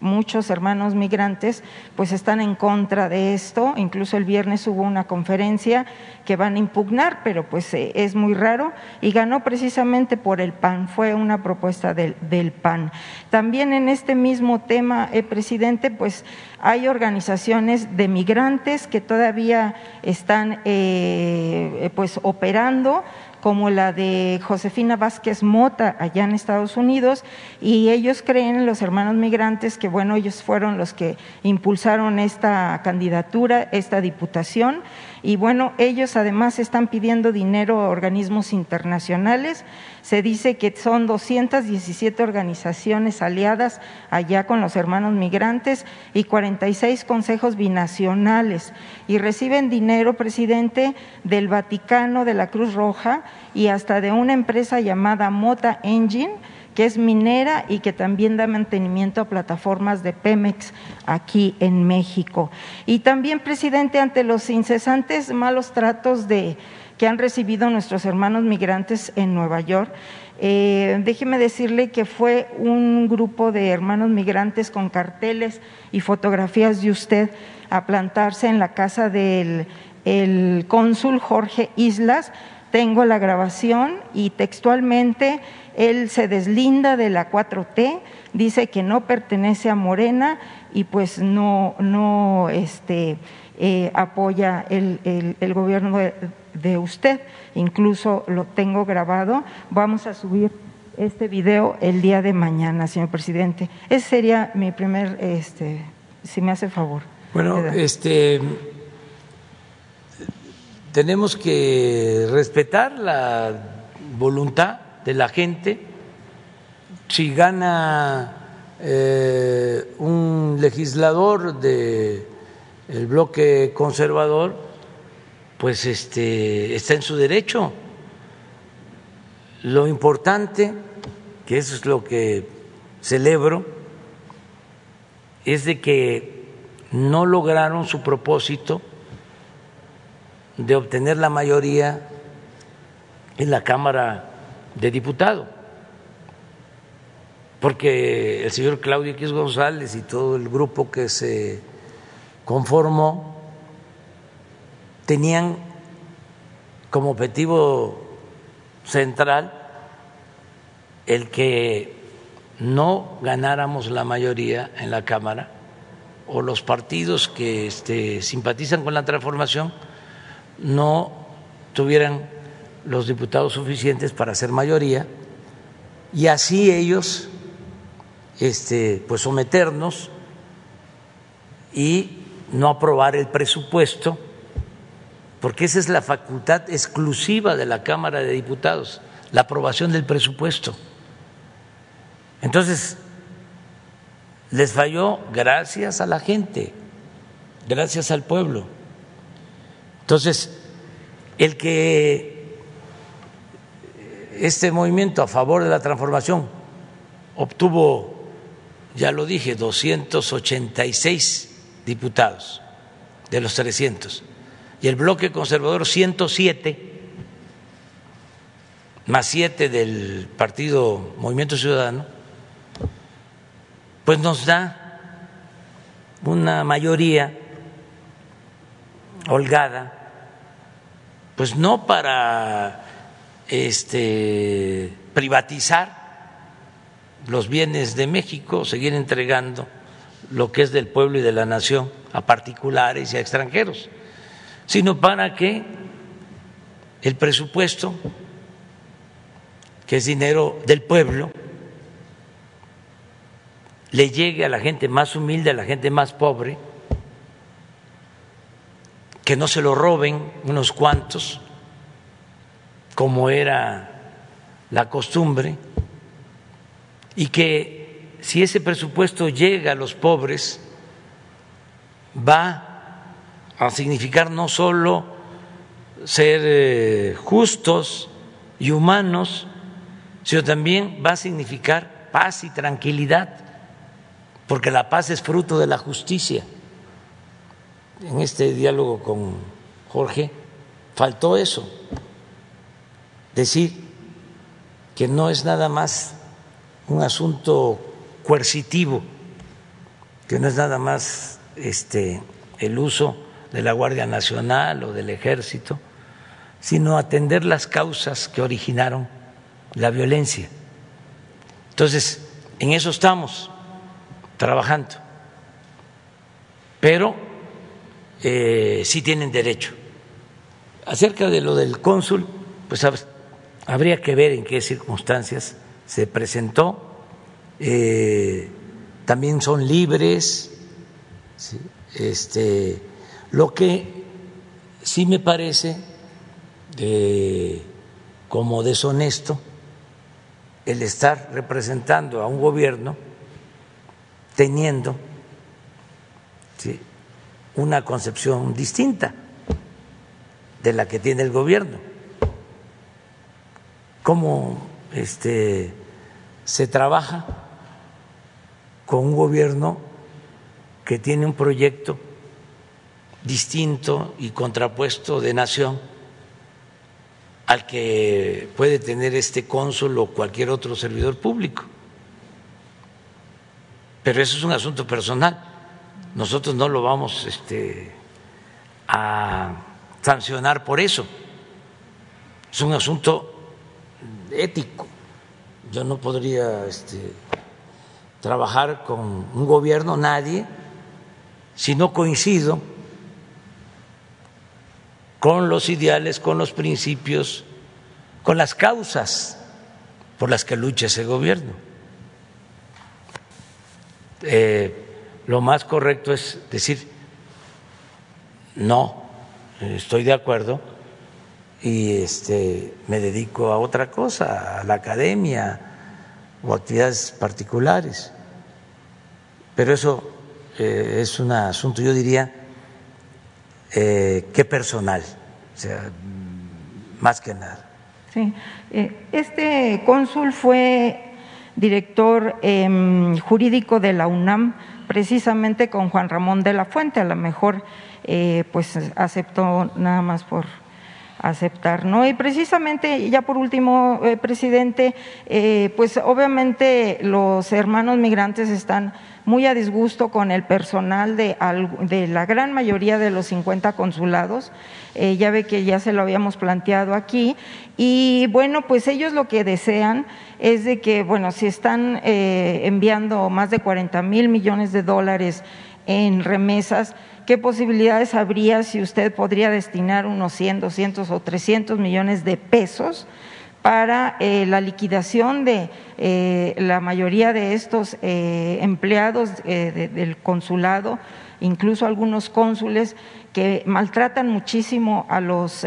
muchos hermanos migrantes pues están en contra de esto, incluso el viernes hubo una conferencia que van a impugnar, pero pues eh, es muy raro. Y ganó precisamente por el PAN, fue una propuesta del, PAN. También en este mismo tema, eh, presidente, pues hay organizaciones de migrantes que todavía están eh, pues operando como la de Josefina Vázquez Mota allá en Estados Unidos y ellos creen, los hermanos migrantes, que bueno, ellos fueron los que impulsaron esta candidatura, esta diputación y bueno, ellos además están pidiendo dinero a organismos internacionales. Se dice que son 217 organizaciones aliadas allá con los hermanos migrantes y 46 consejos binacionales. Y reciben dinero, presidente, del Vaticano, de la Cruz Roja y hasta de una empresa llamada Mota Engine que es minera y que también da mantenimiento a plataformas de Pemex aquí en México. Y también, presidente, ante los incesantes malos tratos de, que han recibido nuestros hermanos migrantes en Nueva York, eh, déjeme decirle que fue un grupo de hermanos migrantes con carteles y fotografías de usted a plantarse en la casa del el cónsul Jorge Islas. Tengo la grabación y textualmente él se deslinda de la 4T, dice que no pertenece a Morena y pues no, no este, eh, apoya el, el, gobierno de, usted. Incluso lo tengo grabado. Vamos a subir este video el día de mañana, señor presidente. Ese sería mi primer, este, si me hace favor. Bueno, este, tenemos que respetar la voluntad de la gente, si gana eh, un legislador del el bloque conservador, pues este, está en su derecho. Lo importante, que eso es lo que celebro, es de que no lograron su propósito de obtener la mayoría en la Cámara de diputado, porque el señor Claudio X González y todo el grupo que se conformó tenían como objetivo central el que no ganáramos la mayoría en la Cámara o los partidos que este, simpatizan con la transformación no tuvieran los diputados suficientes para hacer mayoría y así ellos este, pues someternos y no aprobar el presupuesto, porque esa es la facultad exclusiva de la Cámara de Diputados, la aprobación del presupuesto. Entonces, les falló gracias a la gente, gracias al pueblo. Entonces, el que este movimiento a favor de la transformación obtuvo, ya lo dije, 286 diputados de los 300 y el bloque conservador 107 más 7 del partido Movimiento Ciudadano, pues nos da una mayoría holgada, pues no para este, privatizar los bienes de México, seguir entregando lo que es del pueblo y de la nación a particulares y a extranjeros, sino para que el presupuesto, que es dinero del pueblo, le llegue a la gente más humilde, a la gente más pobre, que no se lo roben unos cuantos, como era la costumbre, y que si ese presupuesto llega a los pobres, va a significar no solo ser eh, justos y humanos, sino también va a significar paz y tranquilidad, porque la paz es fruto de la justicia. En este diálogo con Jorge faltó eso decir que no es nada más un asunto coercitivo, que no es nada más este, el uso de la Guardia Nacional o del Ejército, sino atender las causas que originaron la violencia. Entonces, en eso estamos trabajando, pero eh, sí tienen derecho. Acerca de lo del cónsul, pues habría que ver en qué circunstancias se presentó. Eh, también son libres. Este, lo que sí me parece eh, como deshonesto el estar representando a un gobierno teniendo una concepción distinta de la que tiene el gobierno. ¿Cómo este, se trabaja con un gobierno que tiene un proyecto distinto y contrapuesto de nación al que puede tener este cónsul o cualquier otro servidor público. Pero eso es un asunto personal. Nosotros no lo vamos este, a sancionar por eso. Es un asunto ético. Yo no podría este, trabajar con un gobierno, nadie, si no coincido con los ideales, con los principios, con las causas por las que lucha ese gobierno. Eh, lo más correcto es decir, no, estoy de acuerdo y este, me dedico a otra cosa, a la academia o actividades particulares. Pero eso eh, es un asunto, yo diría, eh, que personal, o sea, más que nada. Sí, eh, este cónsul fue director em, jurídico de la UNAM, precisamente con Juan Ramón de la Fuente, a lo mejor eh, pues aceptó nada más por aceptar, ¿no? Y precisamente, ya por último, presidente, pues obviamente los hermanos migrantes están muy a disgusto con el personal de, la gran mayoría de los 50 consulados. Eh, ya ve que ya se lo habíamos planteado aquí. Y bueno, pues ellos lo que desean es de que, bueno, si están eh, enviando más de 40 mil millones de dólares en remesas, ¿qué posibilidades habría si usted podría destinar unos 100, 200 o 300 millones de pesos? para eh, la liquidación de eh, la mayoría de estos eh, empleados del consulado, incluso algunos cónsules que maltratan muchísimo a los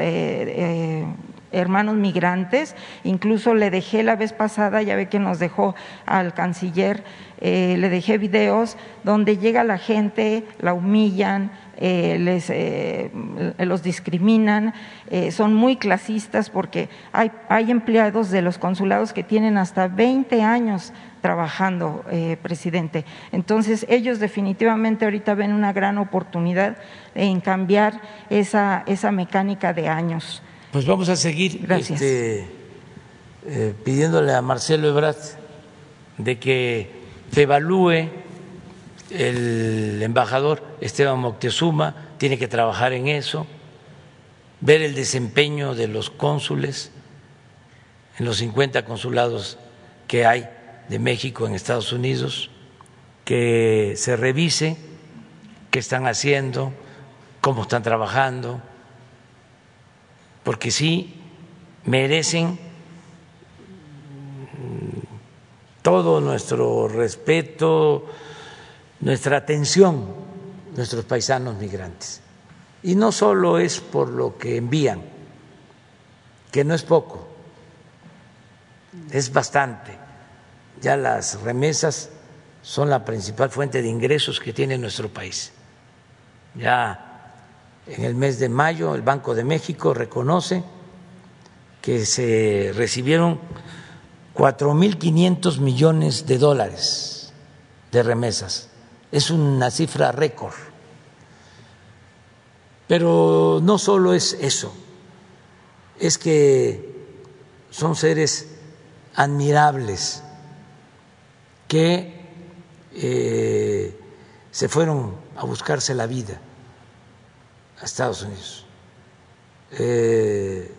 hermanos migrantes. Incluso le dejé la vez pasada, ya ve que nos dejó al canciller, le dejé videos donde llega la gente, la humillan, eh, les, eh, los discriminan, eh, son muy clasistas porque hay, hay, empleados de los consulados que tienen hasta 20 años trabajando, presidente. Entonces, ellos definitivamente ahorita ven una gran oportunidad en cambiar esa, esa mecánica de años. Pues vamos a seguir este, pidiéndole a Marcelo Ebrard de que se evalúe el embajador Esteban Moctezuma tiene que trabajar en eso, ver el desempeño de los cónsules en los 50 consulados que hay de México en Estados Unidos, que se revise qué están haciendo, cómo están trabajando, porque sí merecen todo nuestro respeto, nuestra atención nuestros paisanos migrantes. Y no solo es por lo que envían, que no es poco, es bastante. Ya las remesas son la principal fuente de ingresos que tiene nuestro país. Ya en el mes de mayo el Banco de México reconoce que se recibieron 4.500 millones de dólares de remesas es una cifra récord. Pero no solo es eso, es que son seres admirables que eh, se fueron a buscarse la vida a Estados Unidos, eh,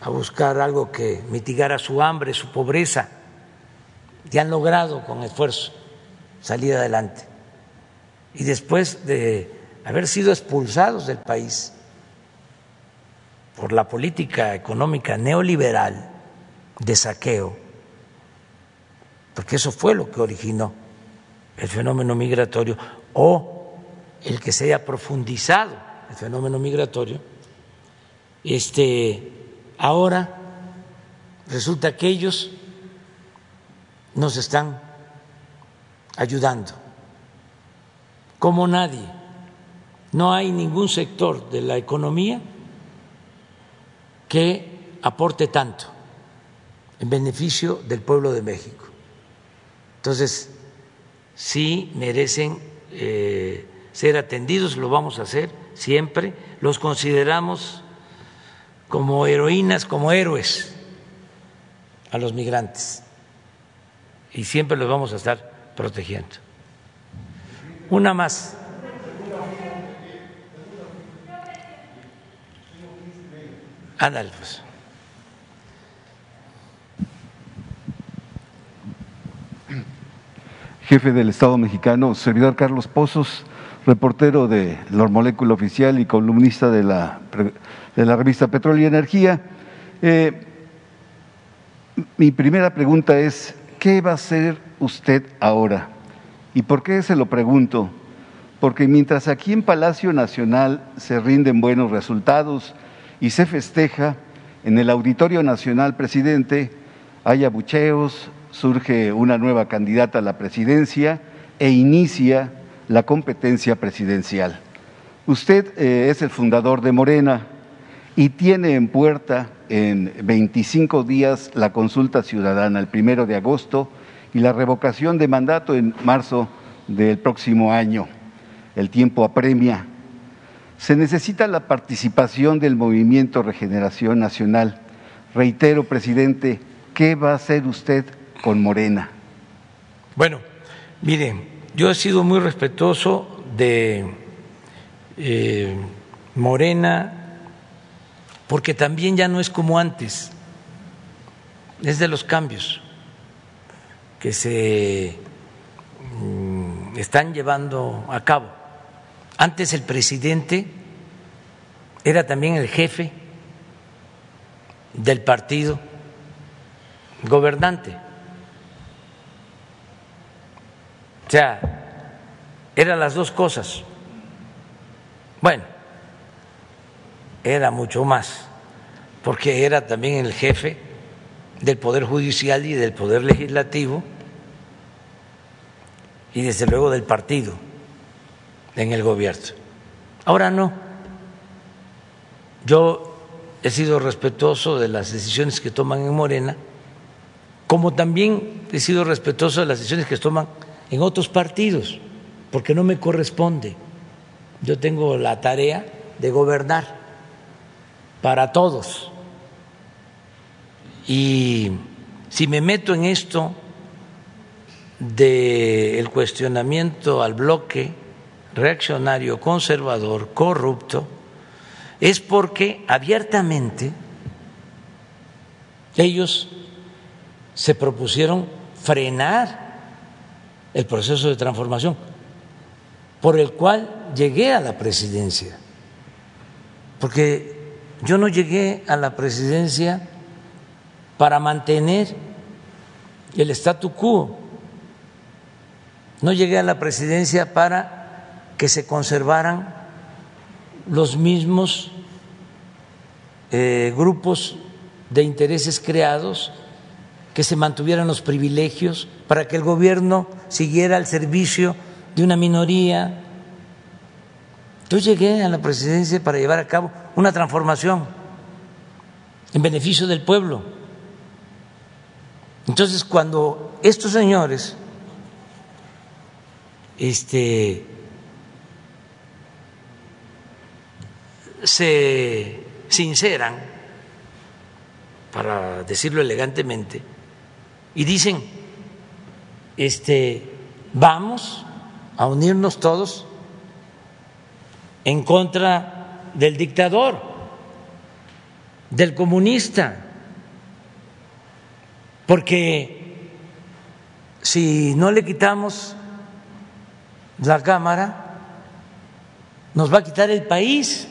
a buscar algo que mitigara su hambre, su pobreza, y han logrado con esfuerzo salir adelante. Y después de haber sido expulsados del país por la política económica neoliberal, de saqueo, porque eso fue lo que originó el fenómeno migratorio, o el que se haya profundizado el fenómeno migratorio, este, ahora resulta que ellos nos están ayudando, como nadie. No hay ningún sector de la economía que aporte tanto en beneficio del pueblo de México. Entonces, sí merecen eh, ser atendidos, lo vamos a hacer siempre, los consideramos como heroínas, como héroes a los migrantes y siempre los vamos a estar protegiendo. Una más. Ándale, pues. Jefe del Estado mexicano, servidor Carlos Pozos, reportero de la Molécula Oficial y columnista de la, de la revista Petróleo y Energía. Eh, mi primera pregunta es, ¿qué va a hacer usted ahora? ¿Y por qué se lo pregunto? Porque mientras aquí en Palacio Nacional se rinden buenos resultados y se festeja, en el Auditorio Nacional, presidente, hay abucheos, surge una nueva candidata a la presidencia e inicia la competencia presidencial. Usted eh, es el fundador de Morena y tiene en puerta en 25 días la consulta ciudadana, el primero de agosto, y la revocación de mandato en marzo del próximo año. El tiempo apremia. Se necesita la participación del movimiento Regeneración Nacional. Reitero, presidente, ¿qué va a hacer usted con Morena? Bueno, miren, yo he sido muy respetuoso de eh, Morena porque también ya no es como antes, es de los cambios que se mm, están llevando a cabo. Antes el presidente era también el jefe del partido gobernante. O sea, eran las dos cosas. Bueno, era mucho más, porque era también el jefe del Poder Judicial y del Poder Legislativo y desde luego del partido en el gobierno. Ahora no. Yo he sido respetuoso de las decisiones que toman en Morena, como también he sido respetuoso de las decisiones que toman en otros partidos, porque no me corresponde. Yo tengo la tarea de gobernar para todos. Y si me meto en esto del cuestionamiento al bloque reaccionario, conservador, corrupto, es porque abiertamente ellos se propusieron frenar el proceso de transformación por el cual llegué a la presidencia. Porque yo no llegué a la presidencia para mantener el statu quo. No llegué a la presidencia para que se conservaran los mismos eh, grupos de intereses creados, que se mantuvieran los privilegios, para que el gobierno siguiera al servicio de una minoría. Yo llegué a la presidencia para llevar a cabo una transformación en beneficio del pueblo. Entonces, cuando estos señores este, se sinceran, para decirlo elegantemente, y dicen, este, vamos a unirnos todos en contra del dictador, del comunista, porque si no le quitamos la Cámara, nos va a quitar el país.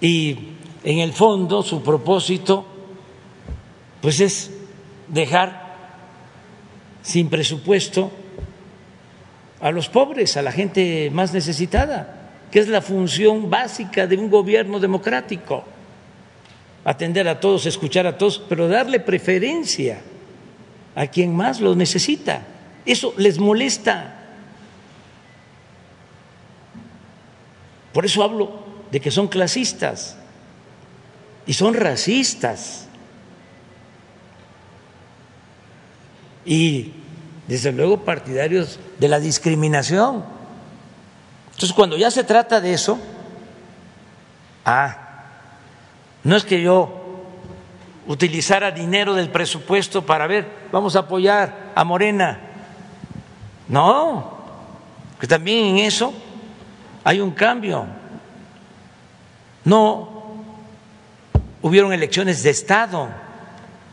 Y en el fondo su propósito pues es dejar sin presupuesto a los pobres, a la gente más necesitada, que es la función básica de un gobierno democrático. Atender a todos, escuchar a todos, pero darle preferencia a quien más lo necesita. Eso les molesta. Por eso hablo de que son clasistas y son racistas. Y desde luego partidarios de la discriminación. Entonces, cuando ya se trata de eso, ah, no es que yo utilizara dinero del presupuesto para ver, vamos a apoyar a Morena. No, que también en eso hay un cambio. No hubieron elecciones de Estado,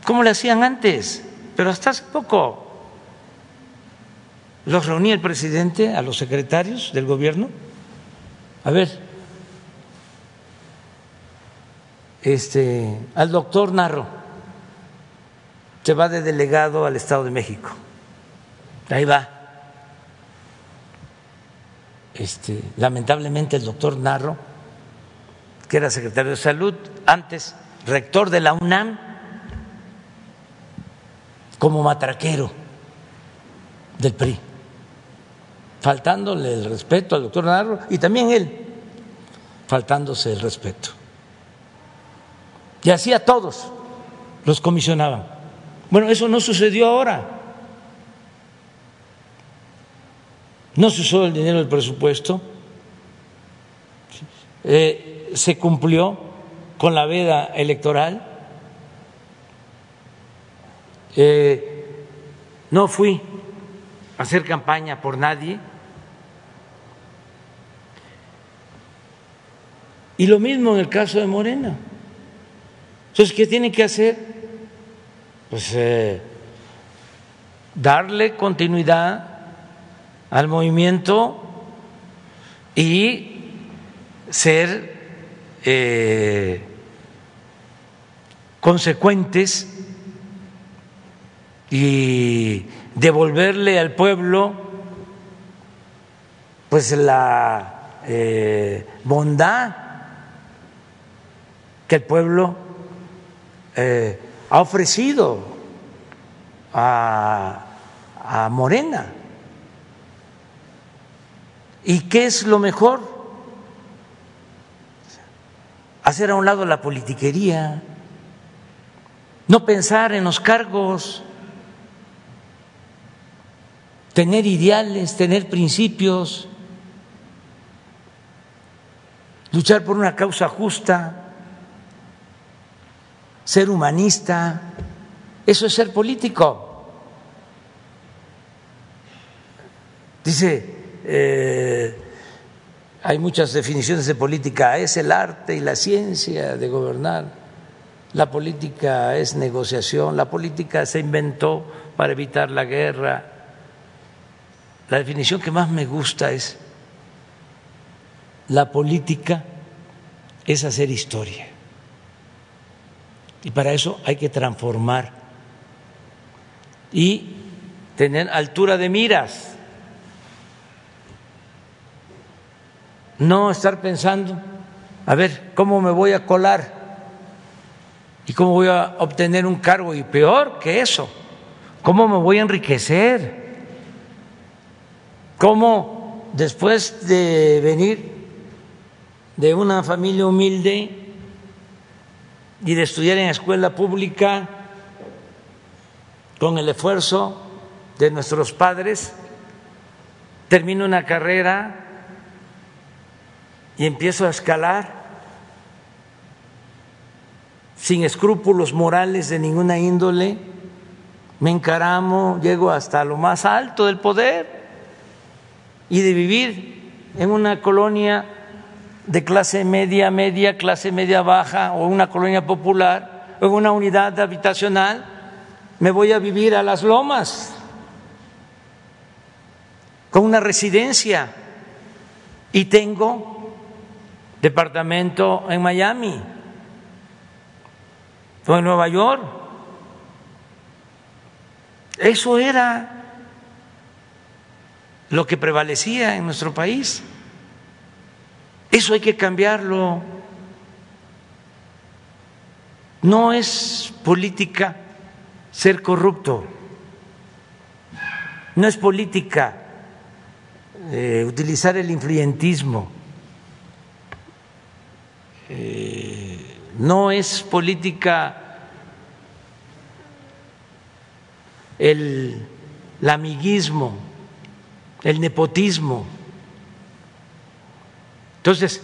como le hacían antes, pero hasta hace poco. Los reunía el presidente a los secretarios del gobierno. A ver, este, al doctor Narro, se va de delegado al Estado de México. Ahí va. Este, lamentablemente el doctor Narro, que era secretario de salud, antes rector de la UNAM, como matraquero del PRI faltándole el respeto al doctor Narro y también él faltándose el respeto. Y así a todos los comisionaban. Bueno, eso no sucedió ahora. No se usó el dinero del presupuesto, eh, se cumplió con la veda electoral. Eh, no fui a hacer campaña por nadie Y lo mismo en el caso de Morena. Entonces, ¿qué tiene que hacer? Pues eh, darle continuidad al movimiento y ser eh, consecuentes y devolverle al pueblo pues la eh, bondad que el pueblo eh, ha ofrecido a, a Morena. ¿Y qué es lo mejor? Hacer a un lado la politiquería, no pensar en los cargos, tener ideales, tener principios, luchar por una causa justa ser humanista, eso es ser político. Dice, eh, hay muchas definiciones de política, es el arte y la ciencia de gobernar, la política es negociación, la política se inventó para evitar la guerra. La definición que más me gusta es, la política es hacer historia. Y para eso hay que transformar y tener altura de miras. No estar pensando, a ver, ¿cómo me voy a colar? ¿Y cómo voy a obtener un cargo? Y peor que eso, ¿cómo me voy a enriquecer? ¿Cómo después de venir de una familia humilde y de estudiar en escuela pública con el esfuerzo de nuestros padres, termino una carrera y empiezo a escalar sin escrúpulos morales de ninguna índole, me encaramo, llego hasta lo más alto del poder y de vivir en una colonia de clase media, media, clase media baja o una colonia popular o una unidad habitacional, me voy a vivir a las lomas con una residencia y tengo departamento en Miami o en Nueva York. Eso era lo que prevalecía en nuestro país. Eso hay que cambiarlo. No es política ser corrupto, no es política eh, utilizar el influyentismo, eh, no es política el, el amiguismo, el nepotismo. Entonces,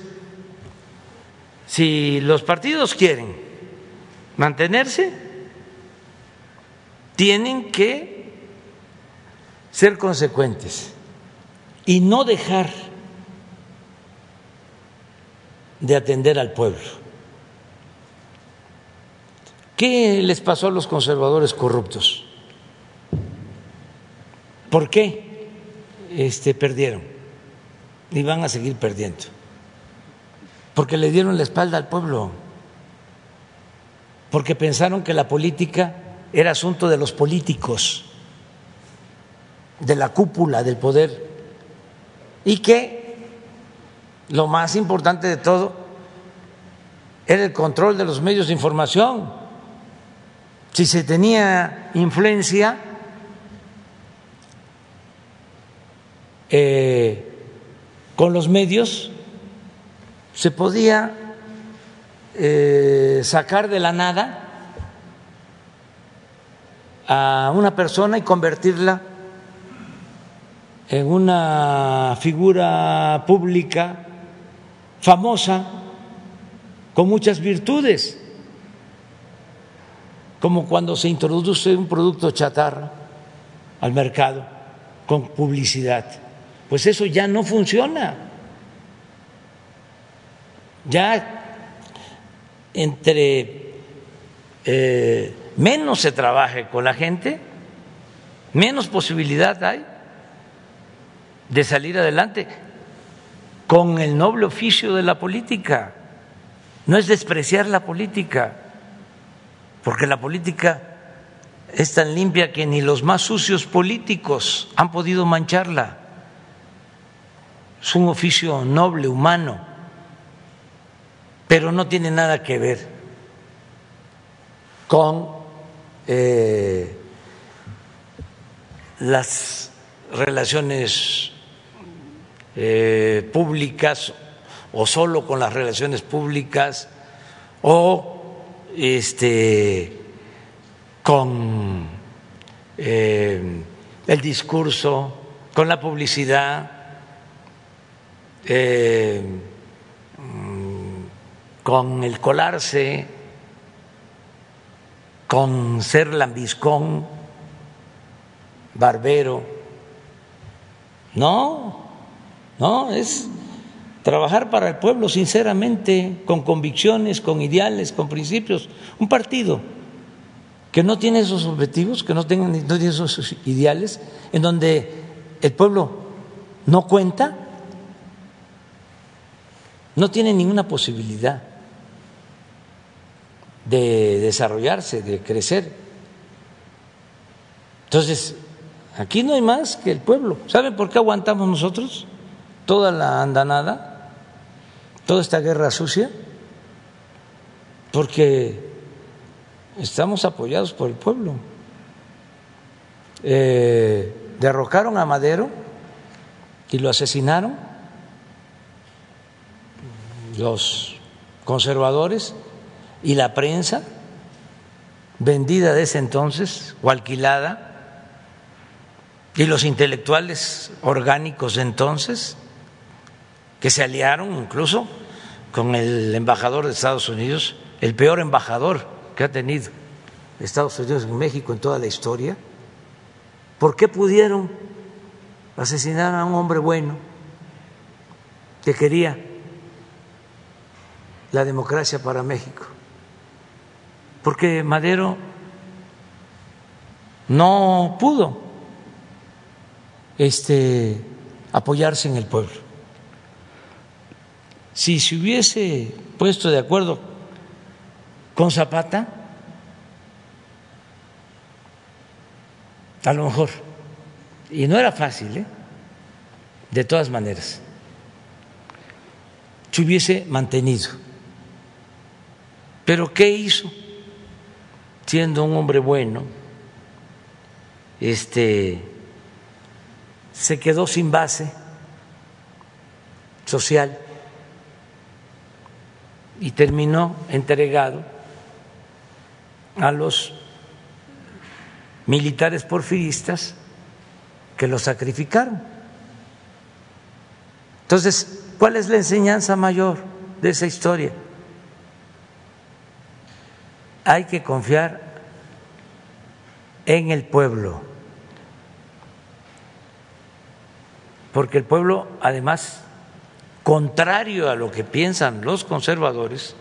si los partidos quieren mantenerse, tienen que ser consecuentes y no dejar de atender al pueblo. ¿Qué les pasó a los conservadores corruptos? ¿Por qué este, perdieron? Y van a seguir perdiendo. Porque le dieron la espalda al pueblo. Porque pensaron que la política era asunto de los políticos, de la cúpula del poder. Y que lo más importante de todo era el control de los medios de información. Si se tenía influencia, eh, con los medios se podía eh, sacar de la nada a una persona y convertirla en una figura pública famosa con muchas virtudes, como cuando se introduce un producto chatarra al mercado con publicidad. Pues eso ya no funciona. Ya entre eh, menos se trabaje con la gente, menos posibilidad hay de salir adelante con el noble oficio de la política. No es despreciar la política, porque la política es tan limpia que ni los más sucios políticos han podido mancharla. Es un oficio noble, humano, pero no tiene nada que ver con eh, las relaciones eh, públicas o solo con las relaciones públicas o este con eh, el discurso, con la publicidad, eh, mm, con el colarse, con ser lambiscón, barbero. No, no, es trabajar para el pueblo sinceramente, con convicciones, con ideales, con principios. Un partido que no tiene esos objetivos, que no, tenga, no tiene esos ideales, en donde el pueblo no cuenta, no tiene ninguna posibilidad de desarrollarse, de crecer. Entonces, aquí no hay más que el pueblo. ¿Saben por qué aguantamos nosotros toda la andanada, toda esta guerra sucia? Porque estamos apoyados por el pueblo. Eh, derrocaron a Madero y lo asesinaron los conservadores y la prensa vendida de ese entonces o alquilada y los intelectuales orgánicos de entonces que se aliaron incluso con el embajador de Estados Unidos, el peor embajador que ha tenido Estados Unidos en México en toda la historia? ¿Por qué pudieron asesinar a un hombre bueno que quería la democracia para México. Porque Madero no pudo este, apoyarse en el pueblo. Si se hubiese puesto de acuerdo con Zapata, a lo mejor, y no era fácil, ¿eh? de todas maneras, se hubiese mantenido pero ¿qué hizo? Siendo un hombre bueno, este se quedó sin base social y terminó entregado a los militares porfiristas que lo sacrificaron. Entonces, ¿cuál es la enseñanza mayor de esa historia? Hay que confiar en el pueblo, porque el pueblo, además, contrario a lo que piensan los conservadores,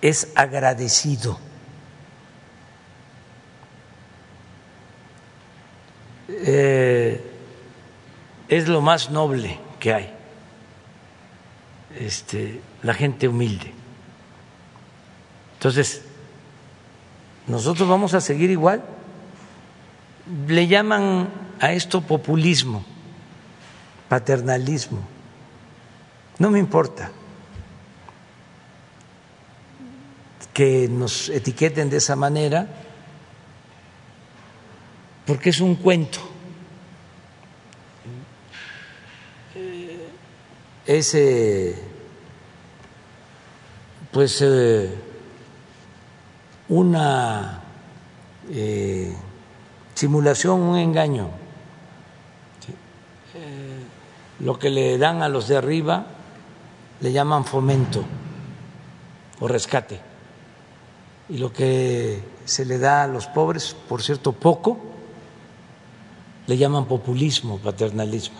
es agradecido. Eh, es lo más noble que hay, este, la gente humilde. Entonces, nosotros vamos a seguir igual. Le llaman a esto populismo, paternalismo. No me importa que nos etiqueten de esa manera, porque es un cuento. Es pues eh, una eh, simulación, un engaño. Eh, lo que le dan a los de arriba le llaman fomento o rescate. Y lo que se le da a los pobres, por cierto, poco, le llaman populismo, paternalismo.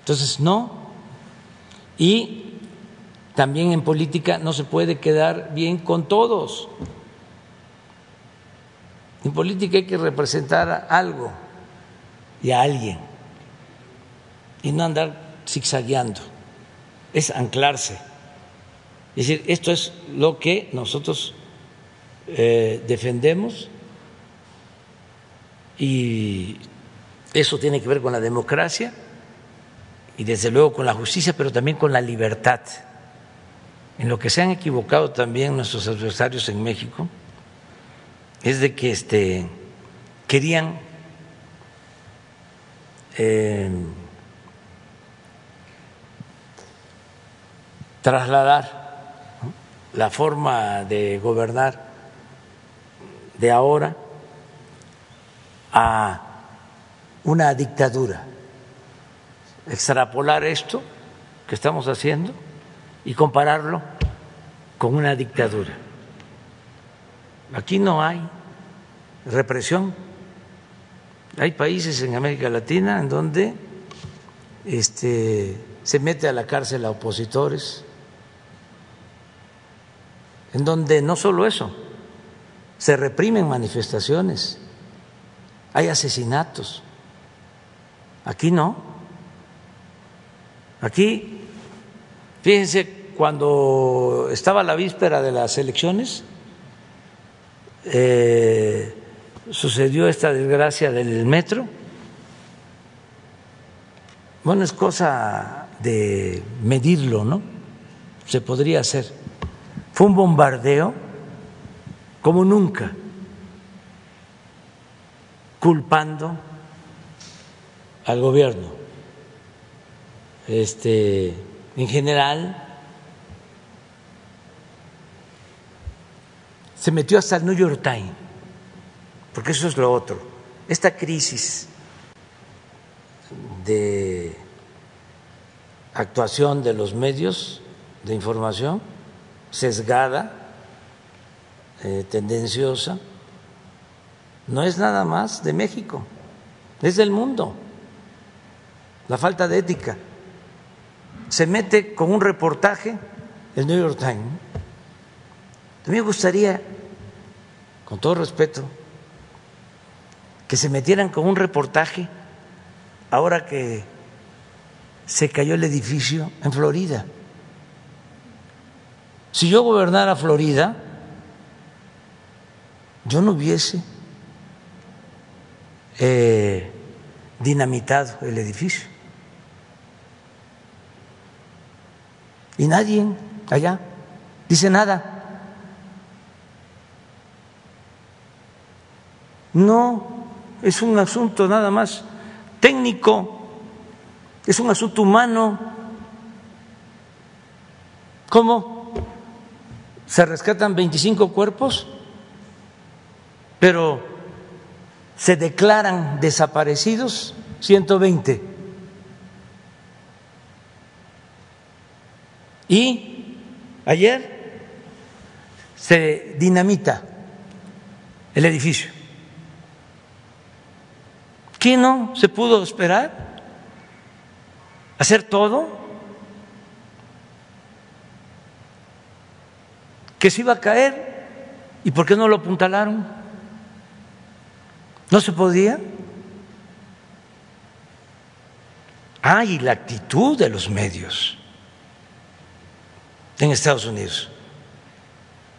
Entonces, no. Y también en política no se puede quedar bien con todos. En política hay que representar algo y a alguien y no andar zigzagueando es anclarse. Es decir, esto es lo que nosotros eh, defendemos y eso tiene que ver con la democracia y desde luego con la justicia, pero también con la libertad. En lo que se han equivocado también nuestros adversarios en México es de que este, querían eh, trasladar la forma de gobernar de ahora a una dictadura, extrapolar esto que estamos haciendo y compararlo con una dictadura. Aquí no hay represión. Hay países en América Latina en donde este, se mete a la cárcel a opositores, en donde no solo eso, se reprimen manifestaciones, hay asesinatos. Aquí no. Aquí, fíjense, cuando estaba la víspera de las elecciones, eh, sucedió esta desgracia del metro. Bueno, es cosa de medirlo, ¿no? Se podría hacer fue un bombardeo como nunca, culpando al gobierno. Este, en general, se metió hasta el New York Times, porque eso es lo otro. Esta crisis de actuación de los medios de información sesgada, eh, tendenciosa, no es nada más de México, es del mundo. La falta de ética. Se mete con un reportaje el New York Times. A mí me gustaría, con todo respeto, que se metieran con un reportaje ahora que se cayó el edificio en Florida. Si yo gobernara Florida, yo no hubiese eh, dinamitado el edificio. Y nadie allá dice nada. No, es un asunto nada más técnico, es un asunto humano. ¿Cómo? Se rescatan 25 cuerpos, pero se declaran desaparecidos 120. Y ayer se dinamita el edificio. ¿Qué no se pudo esperar? ¿Hacer todo? ¿Que se iba a caer? ¿Y por qué no lo apuntalaron? ¿No se podía? Ah, y la actitud de los medios en Estados Unidos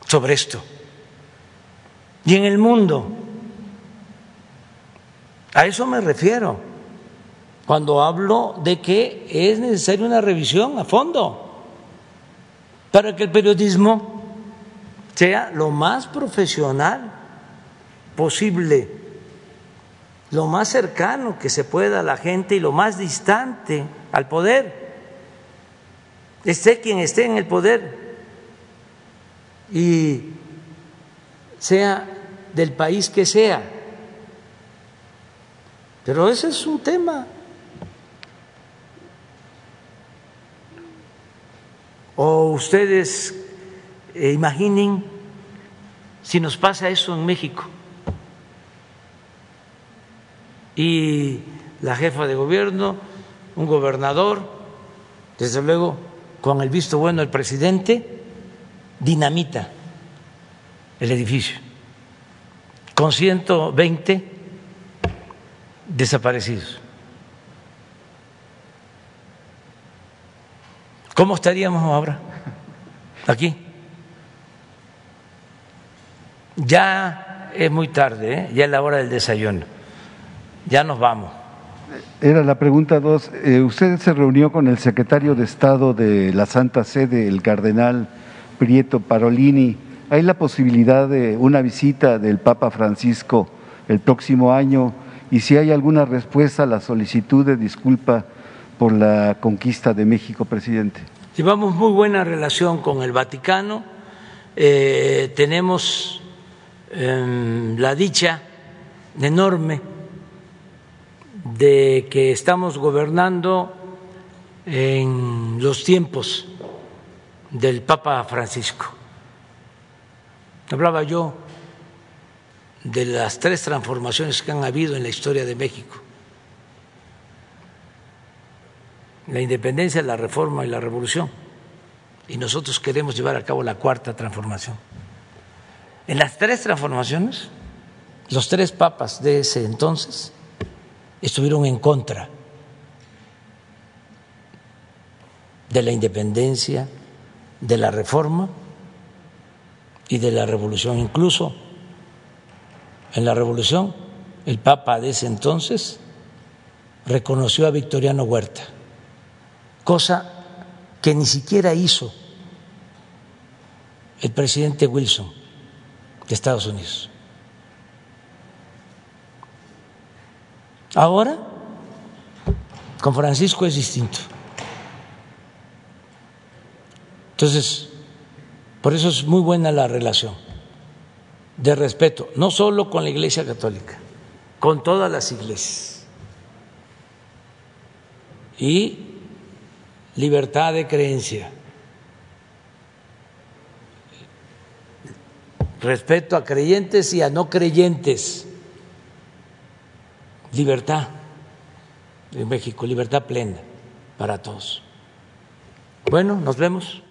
sobre esto. Y en el mundo. A eso me refiero cuando hablo de que es necesaria una revisión a fondo para que el periodismo sea lo más profesional posible, lo más cercano que se pueda a la gente y lo más distante al poder. Esté quien esté en el poder y sea del país que sea. Pero ese es un tema. O ustedes eh, imaginen si nos pasa eso en México y la jefa de gobierno, un gobernador, desde luego con el visto bueno del presidente, dinamita el edificio con 120 desaparecidos. ¿Cómo estaríamos ahora? Aquí. Ya es muy tarde, ¿eh? ya es la hora del desayuno. Ya nos vamos. Era la pregunta dos. Eh, ¿Usted se reunió con el secretario de Estado de la Santa Sede, el cardenal Prieto Parolini? ¿Hay la posibilidad de una visita del Papa Francisco el próximo año? Y si hay alguna respuesta a la solicitud de disculpa por la conquista de México, presidente. Llevamos muy buena relación con el Vaticano, eh, tenemos em, la dicha enorme de que estamos gobernando en los tiempos del Papa Francisco. Hablaba yo de las tres transformaciones que han habido en la historia de México. La independencia, la reforma y la revolución. Y nosotros queremos llevar a cabo la cuarta transformación. En las tres transformaciones, los tres papas de ese entonces estuvieron en contra de la independencia, de la reforma y de la revolución. Incluso en la revolución, el Papa de ese entonces reconoció a Victoriano Huerta, cosa que ni siquiera hizo el presidente Wilson de Estados Unidos. Ahora, con Francisco es distinto. Entonces, por eso es muy buena la relación de respeto, no solo con la Iglesia Católica, con todas las iglesias. Y libertad de creencia. Respeto a creyentes y a no creyentes. Libertad en México, libertad plena para todos. Bueno, nos vemos.